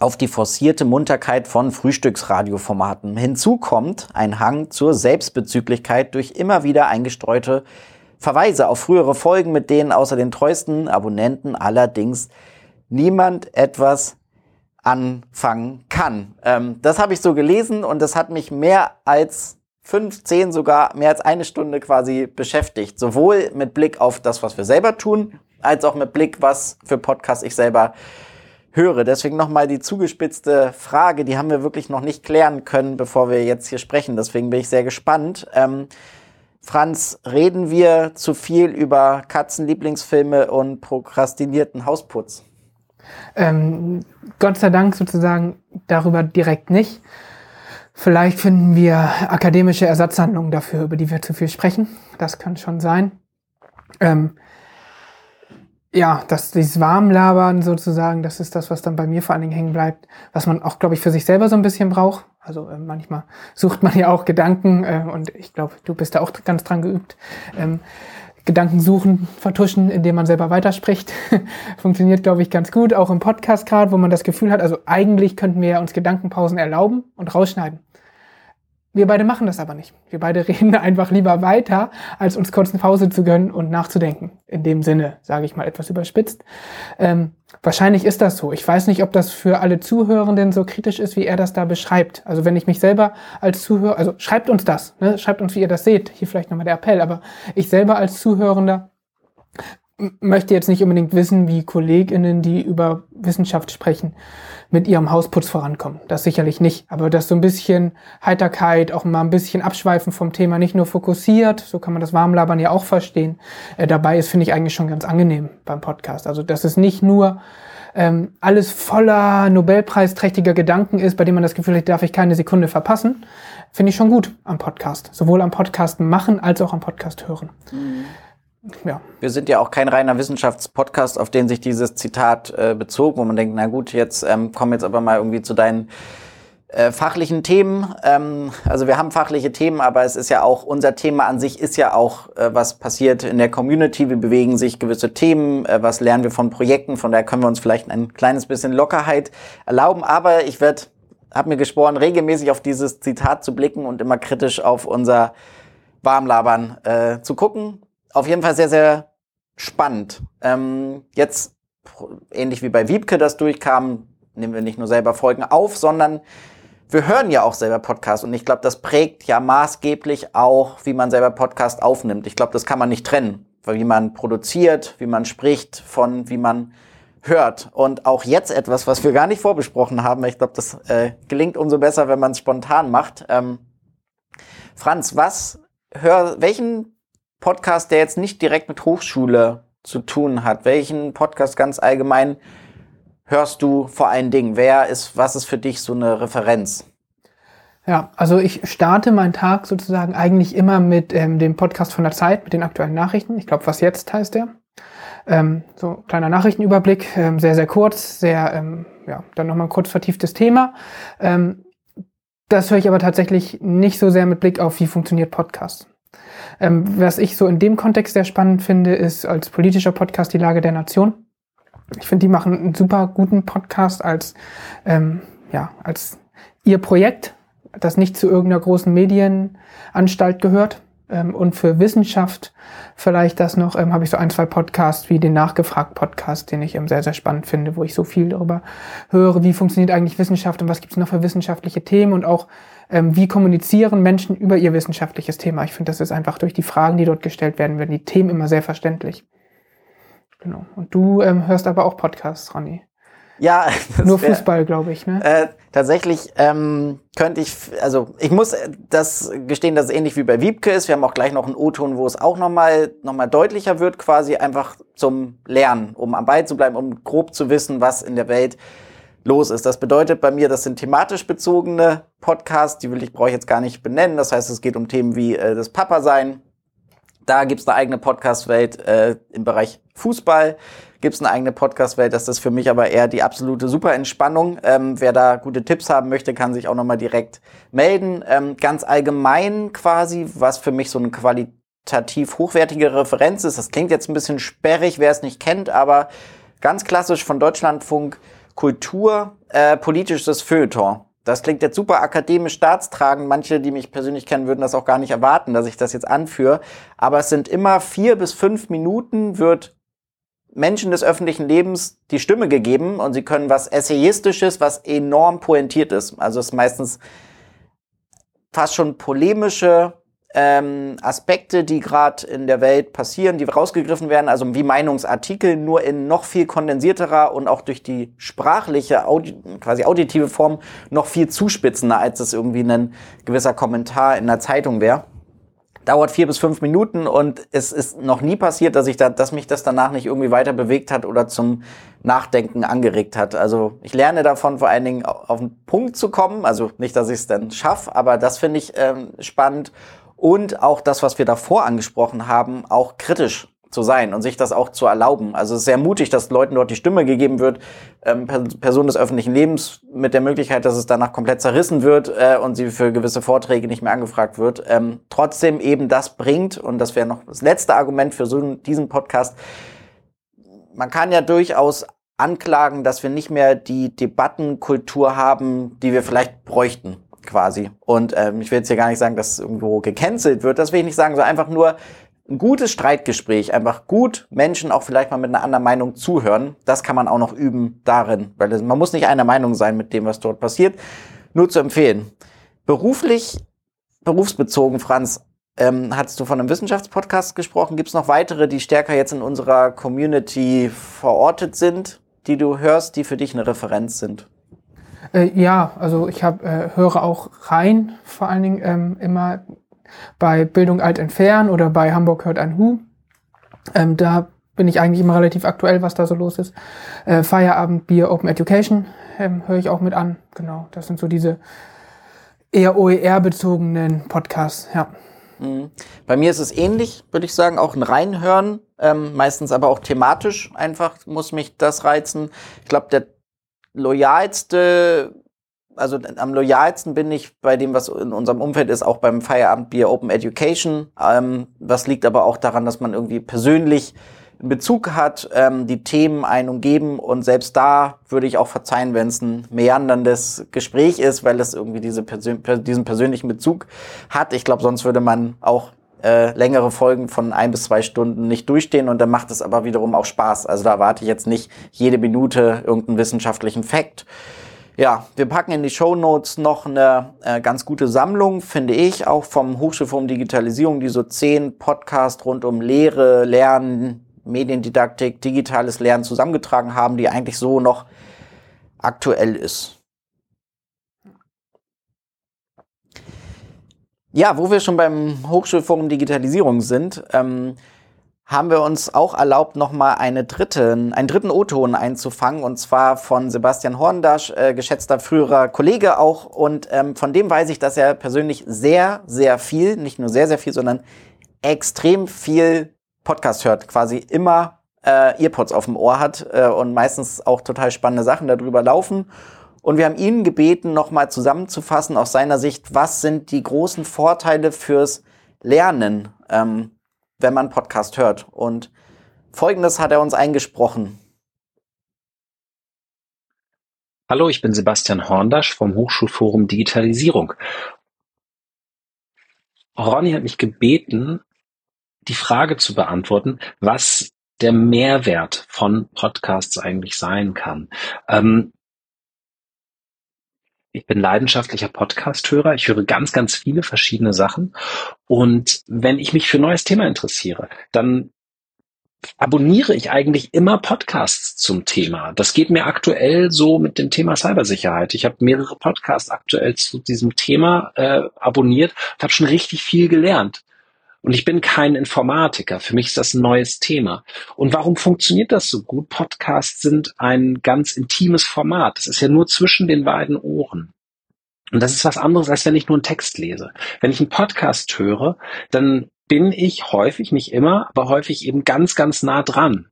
auf die forcierte Munterkeit von Frühstücksradioformaten. Hinzu kommt ein Hang zur Selbstbezüglichkeit durch immer wieder eingestreute Verweise auf frühere Folgen, mit denen außer den treuesten Abonnenten allerdings niemand etwas anfangen kann. Ähm, das habe ich so gelesen und das hat mich mehr als fünf, zehn, sogar mehr als eine Stunde quasi beschäftigt. Sowohl mit Blick auf das, was wir selber tun, als auch mit Blick, was für Podcasts ich selber höre. Deswegen nochmal die zugespitzte Frage, die haben wir wirklich noch nicht klären können, bevor wir jetzt hier sprechen. Deswegen bin ich sehr gespannt. Ähm, Franz, reden wir zu viel über Katzenlieblingsfilme und prokrastinierten Hausputz? Ähm, Gott sei Dank sozusagen darüber direkt nicht. Vielleicht finden wir akademische Ersatzhandlungen dafür, über die wir zu viel sprechen. Das kann schon sein. Ähm, ja, das, dieses Warmlabern sozusagen, das ist das, was dann bei mir vor allen Dingen hängen bleibt, was man auch, glaube ich, für sich selber so ein bisschen braucht. Also äh, manchmal sucht man ja auch Gedanken äh, und ich glaube, du bist da auch ganz dran geübt. Ähm, Gedanken suchen, vertuschen, indem man selber weiterspricht. Funktioniert, glaube ich, ganz gut, auch im Podcast gerade, wo man das Gefühl hat, also eigentlich könnten wir uns Gedankenpausen erlauben und rausschneiden. Wir beide machen das aber nicht. Wir beide reden einfach lieber weiter, als uns kurz eine Pause zu gönnen und nachzudenken. In dem Sinne, sage ich mal etwas überspitzt. Ähm, wahrscheinlich ist das so. Ich weiß nicht, ob das für alle Zuhörenden so kritisch ist, wie er das da beschreibt. Also wenn ich mich selber als Zuhörer, also schreibt uns das, ne? schreibt uns, wie ihr das seht. Hier vielleicht nochmal der Appell. Aber ich selber als Zuhörender möchte jetzt nicht unbedingt wissen, wie KollegInnen, die über Wissenschaft sprechen, mit ihrem Hausputz vorankommen. Das sicherlich nicht. Aber das so ein bisschen Heiterkeit, auch mal ein bisschen abschweifen vom Thema, nicht nur fokussiert, so kann man das Warmlabern ja auch verstehen, äh, dabei ist, finde ich eigentlich schon ganz angenehm beim Podcast. Also, dass es nicht nur ähm, alles voller Nobelpreisträchtiger Gedanken ist, bei dem man das Gefühl hat, darf ich keine Sekunde verpassen, finde ich schon gut am Podcast. Sowohl am Podcast machen als auch am Podcast hören. Mhm ja. Wir sind ja auch kein reiner Wissenschaftspodcast, auf den sich dieses Zitat äh, bezog, wo man denkt, na gut, jetzt ähm, kommen jetzt aber mal irgendwie zu deinen äh, fachlichen Themen. Ähm, also wir haben fachliche Themen, aber es ist ja auch, unser Thema an sich ist ja auch, äh, was passiert in der Community. Wir bewegen sich gewisse Themen, äh, was lernen wir von Projekten, von daher können wir uns vielleicht ein kleines bisschen Lockerheit erlauben. Aber ich werde, habe mir geschworen, regelmäßig auf dieses Zitat zu blicken und immer kritisch auf unser Warmlabern äh, zu gucken auf jeden Fall sehr, sehr spannend. Ähm, jetzt, ähnlich wie bei Wiebke das durchkam, nehmen wir nicht nur selber Folgen auf, sondern wir hören ja auch selber Podcasts und ich glaube, das prägt ja maßgeblich auch, wie man selber Podcast aufnimmt. Ich glaube, das kann man nicht trennen, weil wie man produziert, wie man spricht, von wie man hört. Und auch jetzt etwas, was wir gar nicht vorbesprochen haben. Ich glaube, das äh, gelingt umso besser, wenn man es spontan macht. Ähm, Franz, was hör, welchen Podcast, der jetzt nicht direkt mit Hochschule zu tun hat, welchen Podcast ganz allgemein hörst du vor allen Dingen? Wer ist, was ist für dich so eine Referenz? Ja, also ich starte meinen Tag sozusagen eigentlich immer mit ähm, dem Podcast von der Zeit, mit den aktuellen Nachrichten. Ich glaube, was jetzt heißt der. Ähm, so kleiner Nachrichtenüberblick, ähm, sehr, sehr kurz, sehr, ähm, ja, dann nochmal ein kurz vertieftes Thema. Ähm, das höre ich aber tatsächlich nicht so sehr mit Blick auf, wie funktioniert Podcast. Ähm, was ich so in dem Kontext sehr spannend finde, ist als politischer Podcast die Lage der Nation. Ich finde, die machen einen super guten Podcast als, ähm, ja, als ihr Projekt, das nicht zu irgendeiner großen Medienanstalt gehört. Ähm, und für Wissenschaft vielleicht das noch, ähm, habe ich so ein, zwei Podcasts wie den Nachgefragt-Podcast, den ich ähm, sehr, sehr spannend finde, wo ich so viel darüber höre, wie funktioniert eigentlich Wissenschaft und was gibt es noch für wissenschaftliche Themen und auch ähm, wie kommunizieren Menschen über ihr wissenschaftliches Thema. Ich finde, das ist einfach durch die Fragen, die dort gestellt werden, werden die Themen immer sehr verständlich. Genau. Und du ähm, hörst aber auch Podcasts, Ronny. Ja, nur wär, Fußball, glaube ich. Ne? Äh, tatsächlich ähm, könnte ich, also ich muss das gestehen, dass es ähnlich wie bei Wiebke ist. Wir haben auch gleich noch einen O-Ton, wo es auch nochmal noch mal deutlicher wird, quasi einfach zum Lernen, um am Ball zu bleiben, um grob zu wissen, was in der Welt los ist. Das bedeutet bei mir, das sind thematisch bezogene Podcasts, die will ich brauche ich jetzt gar nicht benennen. Das heißt, es geht um Themen wie äh, das Papa sein, da gibt's eine eigene Podcast-Welt äh, im Bereich Fußball. Gibt's eine eigene Podcast-Welt. Das ist für mich aber eher die absolute Superentspannung. Ähm, wer da gute Tipps haben möchte, kann sich auch nochmal direkt melden. Ähm, ganz allgemein quasi, was für mich so eine qualitativ hochwertige Referenz ist. Das klingt jetzt ein bisschen sperrig, wer es nicht kennt, aber ganz klassisch von Deutschlandfunk Kultur, äh, Feuilleton. Das klingt jetzt super akademisch staatstragend. Manche, die mich persönlich kennen, würden das auch gar nicht erwarten, dass ich das jetzt anführe. Aber es sind immer vier bis fünf Minuten wird Menschen des öffentlichen Lebens die Stimme gegeben und sie können was Essayistisches, was enorm pointiert ist. Also es ist meistens fast schon polemische ähm, Aspekte, die gerade in der Welt passieren, die rausgegriffen werden, also wie Meinungsartikel, nur in noch viel kondensierterer und auch durch die sprachliche, Audi quasi auditive Form noch viel zuspitzender, als es irgendwie ein gewisser Kommentar in der Zeitung wäre. Dauert vier bis fünf Minuten und es ist noch nie passiert, dass ich da, dass mich das danach nicht irgendwie weiter bewegt hat oder zum Nachdenken angeregt hat. Also ich lerne davon vor allen Dingen auf den Punkt zu kommen. Also nicht, dass ich es dann schaffe, aber das finde ich ähm, spannend und auch das, was wir davor angesprochen haben, auch kritisch zu sein und sich das auch zu erlauben. Also es ist sehr mutig, dass Leuten dort die Stimme gegeben wird, ähm, Personen des öffentlichen Lebens mit der Möglichkeit, dass es danach komplett zerrissen wird äh, und sie für gewisse Vorträge nicht mehr angefragt wird. Ähm, trotzdem eben das bringt, und das wäre noch das letzte Argument für so diesen Podcast, man kann ja durchaus anklagen, dass wir nicht mehr die Debattenkultur haben, die wir vielleicht bräuchten quasi. Und ähm, ich will jetzt hier gar nicht sagen, dass irgendwo gecancelt wird, das will ich nicht sagen, sondern einfach nur ein gutes Streitgespräch, einfach gut Menschen auch vielleicht mal mit einer anderen Meinung zuhören. Das kann man auch noch üben darin, weil es, man muss nicht einer Meinung sein mit dem, was dort passiert. Nur zu empfehlen. Beruflich, berufsbezogen, Franz, ähm, hattest du von einem Wissenschaftspodcast gesprochen? Gibt es noch weitere, die stärker jetzt in unserer Community verortet sind, die du hörst, die für dich eine Referenz sind? Äh, ja, also ich hab, äh, höre auch rein, vor allen Dingen ähm, immer bei Bildung alt entfernen oder bei Hamburg hört ein Hu. Ähm, da bin ich eigentlich immer relativ aktuell, was da so los ist. Äh, Feierabend, Bier, Open Education ähm, höre ich auch mit an. Genau, das sind so diese eher OER-bezogenen Podcasts, ja. Mhm. Bei mir ist es ähnlich, würde ich sagen, auch ein Reinhören, ähm, meistens aber auch thematisch einfach muss mich das reizen. Ich glaube, der loyalste, also am loyalsten bin ich bei dem, was in unserem Umfeld ist, auch beim Feierabendbier Open Education. Ähm, was liegt aber auch daran, dass man irgendwie persönlich Bezug hat, ähm, die Themen einen umgeben und selbst da würde ich auch verzeihen, wenn es ein meanderndes Gespräch ist, weil es irgendwie diese Persön diesen persönlichen Bezug hat. Ich glaube, sonst würde man auch äh, längere Folgen von ein bis zwei Stunden nicht durchstehen und dann macht es aber wiederum auch Spaß. Also da erwarte ich jetzt nicht jede Minute irgendeinen wissenschaftlichen Fakt. Ja, wir packen in die Show Notes noch eine äh, ganz gute Sammlung, finde ich, auch vom Hochschulforum Digitalisierung, die so zehn Podcasts rund um Lehre, Lernen, Mediendidaktik, digitales Lernen zusammengetragen haben, die eigentlich so noch aktuell ist. Ja, wo wir schon beim Hochschulforum Digitalisierung sind, ähm, haben wir uns auch erlaubt, nochmal eine dritten, einen dritten O-Ton einzufangen, und zwar von Sebastian Horndasch, äh, geschätzter früherer Kollege auch. Und ähm, von dem weiß ich, dass er persönlich sehr, sehr viel, nicht nur sehr, sehr viel, sondern extrem viel Podcast hört, quasi immer äh, Earpods auf dem Ohr hat äh, und meistens auch total spannende Sachen darüber laufen. Und wir haben ihn gebeten, nochmal zusammenzufassen aus seiner Sicht, was sind die großen Vorteile fürs Lernen, ähm, wenn man Podcast hört. Und Folgendes hat er uns eingesprochen. Hallo, ich bin Sebastian Horndasch vom Hochschulforum Digitalisierung. Ronny hat mich gebeten, die Frage zu beantworten, was der Mehrwert von Podcasts eigentlich sein kann. Ähm, ich bin leidenschaftlicher Podcast-Hörer. Ich höre ganz, ganz viele verschiedene Sachen. Und wenn ich mich für ein neues Thema interessiere, dann abonniere ich eigentlich immer Podcasts zum Thema. Das geht mir aktuell so mit dem Thema Cybersicherheit. Ich habe mehrere Podcasts aktuell zu diesem Thema äh, abonniert und habe schon richtig viel gelernt. Und ich bin kein Informatiker. Für mich ist das ein neues Thema. Und warum funktioniert das so gut? Podcasts sind ein ganz intimes Format. Das ist ja nur zwischen den beiden Ohren. Und das ist was anderes, als wenn ich nur einen Text lese. Wenn ich einen Podcast höre, dann bin ich häufig, nicht immer, aber häufig eben ganz, ganz nah dran.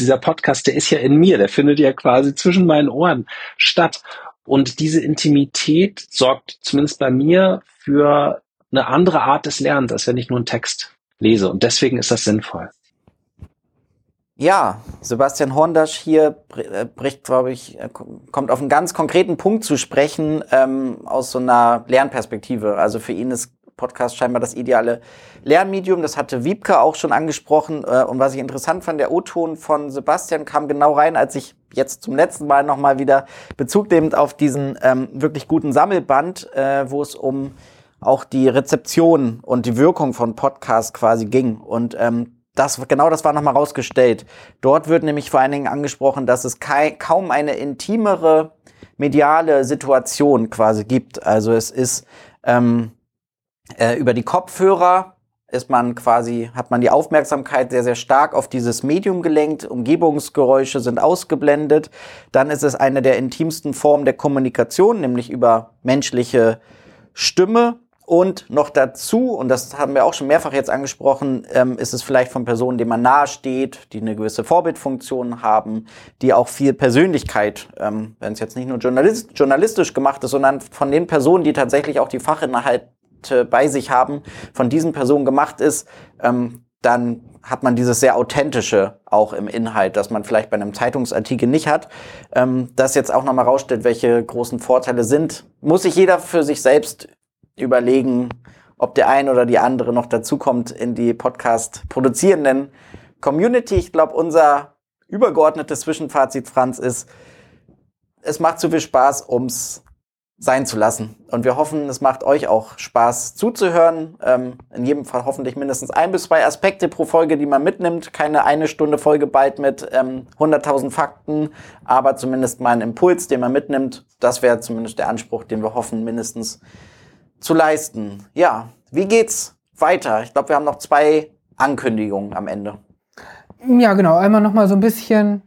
Dieser Podcast, der ist ja in mir, der findet ja quasi zwischen meinen Ohren statt. Und diese Intimität sorgt zumindest bei mir für eine andere Art des Lernens, als wenn ich nur einen Text lese. Und deswegen ist das sinnvoll. Ja, Sebastian Horndasch hier äh, bricht, glaube ich, äh, kommt auf einen ganz konkreten Punkt zu sprechen ähm, aus so einer Lernperspektive. Also für ihn ist Podcast scheinbar das ideale Lernmedium. Das hatte Wiebke auch schon angesprochen. Äh, und was ich interessant fand, der O-Ton von Sebastian kam genau rein, als ich jetzt zum letzten Mal nochmal wieder Bezug nehmend auf diesen ähm, wirklich guten Sammelband, äh, wo es um auch die Rezeption und die Wirkung von Podcasts quasi ging. Und ähm, das, genau das war nochmal rausgestellt. Dort wird nämlich vor allen Dingen angesprochen, dass es kaum eine intimere mediale Situation quasi gibt. Also es ist ähm, äh, über die Kopfhörer ist man quasi, hat man die Aufmerksamkeit sehr, sehr stark auf dieses Medium gelenkt. Umgebungsgeräusche sind ausgeblendet. Dann ist es eine der intimsten Formen der Kommunikation, nämlich über menschliche Stimme. Und noch dazu, und das haben wir auch schon mehrfach jetzt angesprochen, ähm, ist es vielleicht von Personen, denen man nahe steht, die eine gewisse Vorbildfunktion haben, die auch viel Persönlichkeit, ähm, wenn es jetzt nicht nur journalist journalistisch gemacht ist, sondern von den Personen, die tatsächlich auch die Fachinhalte bei sich haben, von diesen Personen gemacht ist, ähm, dann hat man dieses sehr authentische auch im Inhalt, das man vielleicht bei einem Zeitungsartikel nicht hat. Ähm, das jetzt auch nochmal rausstellt, welche großen Vorteile sind, muss sich jeder für sich selbst überlegen, ob der eine oder die andere noch dazukommt in die Podcast-produzierenden Community. Ich glaube, unser übergeordnetes Zwischenfazit, Franz, ist, es macht zu viel Spaß, ums sein zu lassen. Und wir hoffen, es macht euch auch Spaß zuzuhören. Ähm, in jedem Fall hoffentlich mindestens ein bis zwei Aspekte pro Folge, die man mitnimmt. Keine eine Stunde Folge bald mit ähm, 100.000 Fakten, aber zumindest mal ein Impuls, den man mitnimmt. Das wäre zumindest der Anspruch, den wir hoffen, mindestens zu leisten. Ja, wie geht's weiter? Ich glaube, wir haben noch zwei Ankündigungen am Ende. Ja, genau. Einmal noch mal so ein bisschen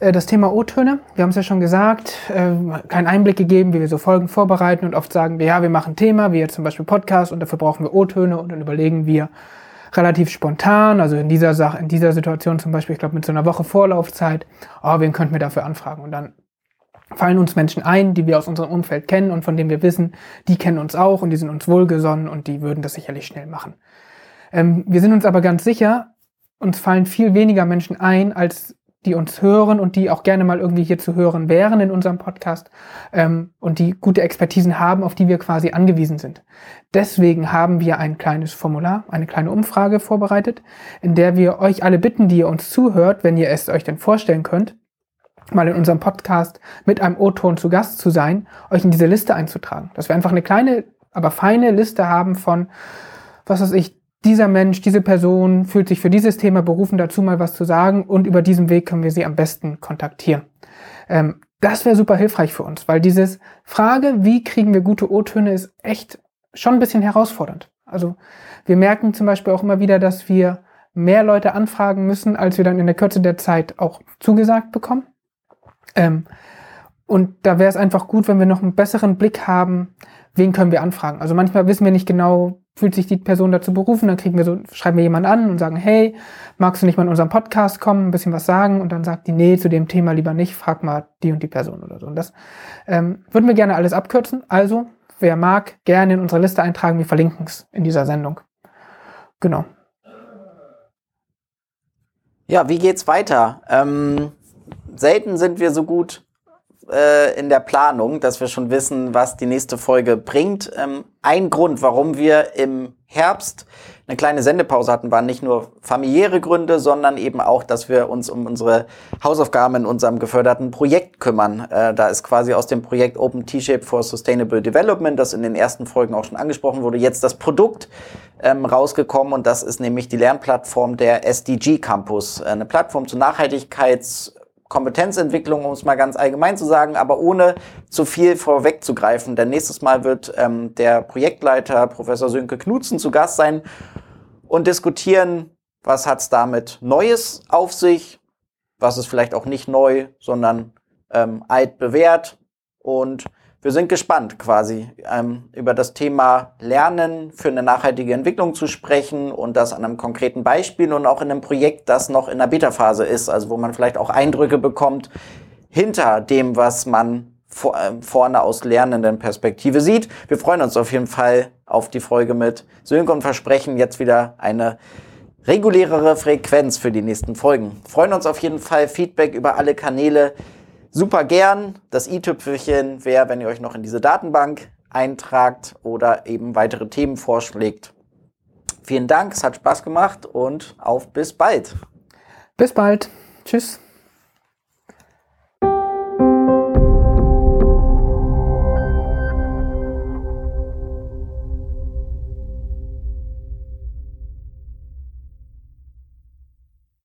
äh, das Thema O-Töne. Wir haben es ja schon gesagt, äh, keinen Einblick gegeben, wie wir so Folgen vorbereiten und oft sagen wir, ja, wir machen ein Thema, wie jetzt zum Beispiel Podcast und dafür brauchen wir O-Töne und dann überlegen wir relativ spontan, also in dieser Sache, in dieser Situation zum Beispiel, ich glaube mit so einer Woche Vorlaufzeit, oh, wen könnten wir dafür anfragen? Und dann fallen uns Menschen ein, die wir aus unserem Umfeld kennen und von denen wir wissen, die kennen uns auch und die sind uns wohlgesonnen und die würden das sicherlich schnell machen. Ähm, wir sind uns aber ganz sicher, uns fallen viel weniger Menschen ein, als die uns hören und die auch gerne mal irgendwie hier zu hören wären in unserem Podcast ähm, und die gute Expertisen haben, auf die wir quasi angewiesen sind. Deswegen haben wir ein kleines Formular, eine kleine Umfrage vorbereitet, in der wir euch alle bitten, die ihr uns zuhört, wenn ihr es euch denn vorstellen könnt, mal in unserem Podcast mit einem O-Ton zu Gast zu sein, euch in diese Liste einzutragen. Dass wir einfach eine kleine, aber feine Liste haben von, was weiß ich, dieser Mensch, diese Person fühlt sich für dieses Thema berufen, dazu mal was zu sagen und über diesen Weg können wir sie am besten kontaktieren. Ähm, das wäre super hilfreich für uns, weil dieses Frage, wie kriegen wir gute O-Töne, ist echt schon ein bisschen herausfordernd. Also wir merken zum Beispiel auch immer wieder, dass wir mehr Leute anfragen müssen, als wir dann in der Kürze der Zeit auch zugesagt bekommen. Ähm, und da wäre es einfach gut, wenn wir noch einen besseren Blick haben, wen können wir anfragen. Also manchmal wissen wir nicht genau, fühlt sich die Person dazu berufen, dann kriegen wir so, schreiben wir jemanden an und sagen, hey, magst du nicht mal in unseren Podcast kommen, ein bisschen was sagen? Und dann sagt die, nee, zu dem Thema lieber nicht, frag mal die und die Person oder so. Und das ähm, würden wir gerne alles abkürzen. Also, wer mag, gerne in unsere Liste eintragen, wir verlinken es in dieser Sendung. Genau. Ja, wie geht's weiter? Ähm, selten sind wir so gut äh, in der Planung, dass wir schon wissen, was die nächste Folge bringt. Ähm, ein Grund, warum wir im Herbst eine kleine Sendepause hatten, waren nicht nur familiäre Gründe, sondern eben auch, dass wir uns um unsere Hausaufgaben in unserem geförderten Projekt kümmern. Äh, da ist quasi aus dem Projekt Open T-Shape for Sustainable Development, das in den ersten Folgen auch schon angesprochen wurde, jetzt das Produkt ähm, rausgekommen und das ist nämlich die Lernplattform der SDG Campus, eine Plattform zur Nachhaltigkeits Kompetenzentwicklung, um es mal ganz allgemein zu sagen, aber ohne zu viel vorwegzugreifen. Denn nächstes Mal wird ähm, der Projektleiter Professor Sönke Knutzen zu Gast sein und diskutieren, was hat es damit Neues auf sich, was ist vielleicht auch nicht neu, sondern ähm, alt bewährt und wir sind gespannt, quasi ähm, über das Thema Lernen für eine nachhaltige Entwicklung zu sprechen und das an einem konkreten Beispiel und auch in einem Projekt, das noch in der Beta-Phase ist, also wo man vielleicht auch Eindrücke bekommt hinter dem, was man vor, äh, vorne aus lernenden Perspektive sieht. Wir freuen uns auf jeden Fall auf die Folge mit Sönke und versprechen jetzt wieder eine regulärere Frequenz für die nächsten Folgen. Freuen uns auf jeden Fall Feedback über alle Kanäle super gern. Das i-Tüpfelchen wäre, wenn ihr euch noch in diese Datenbank eintragt oder eben weitere Themen vorschlägt. Vielen Dank, es hat Spaß gemacht und auf bis bald. Bis bald. Tschüss.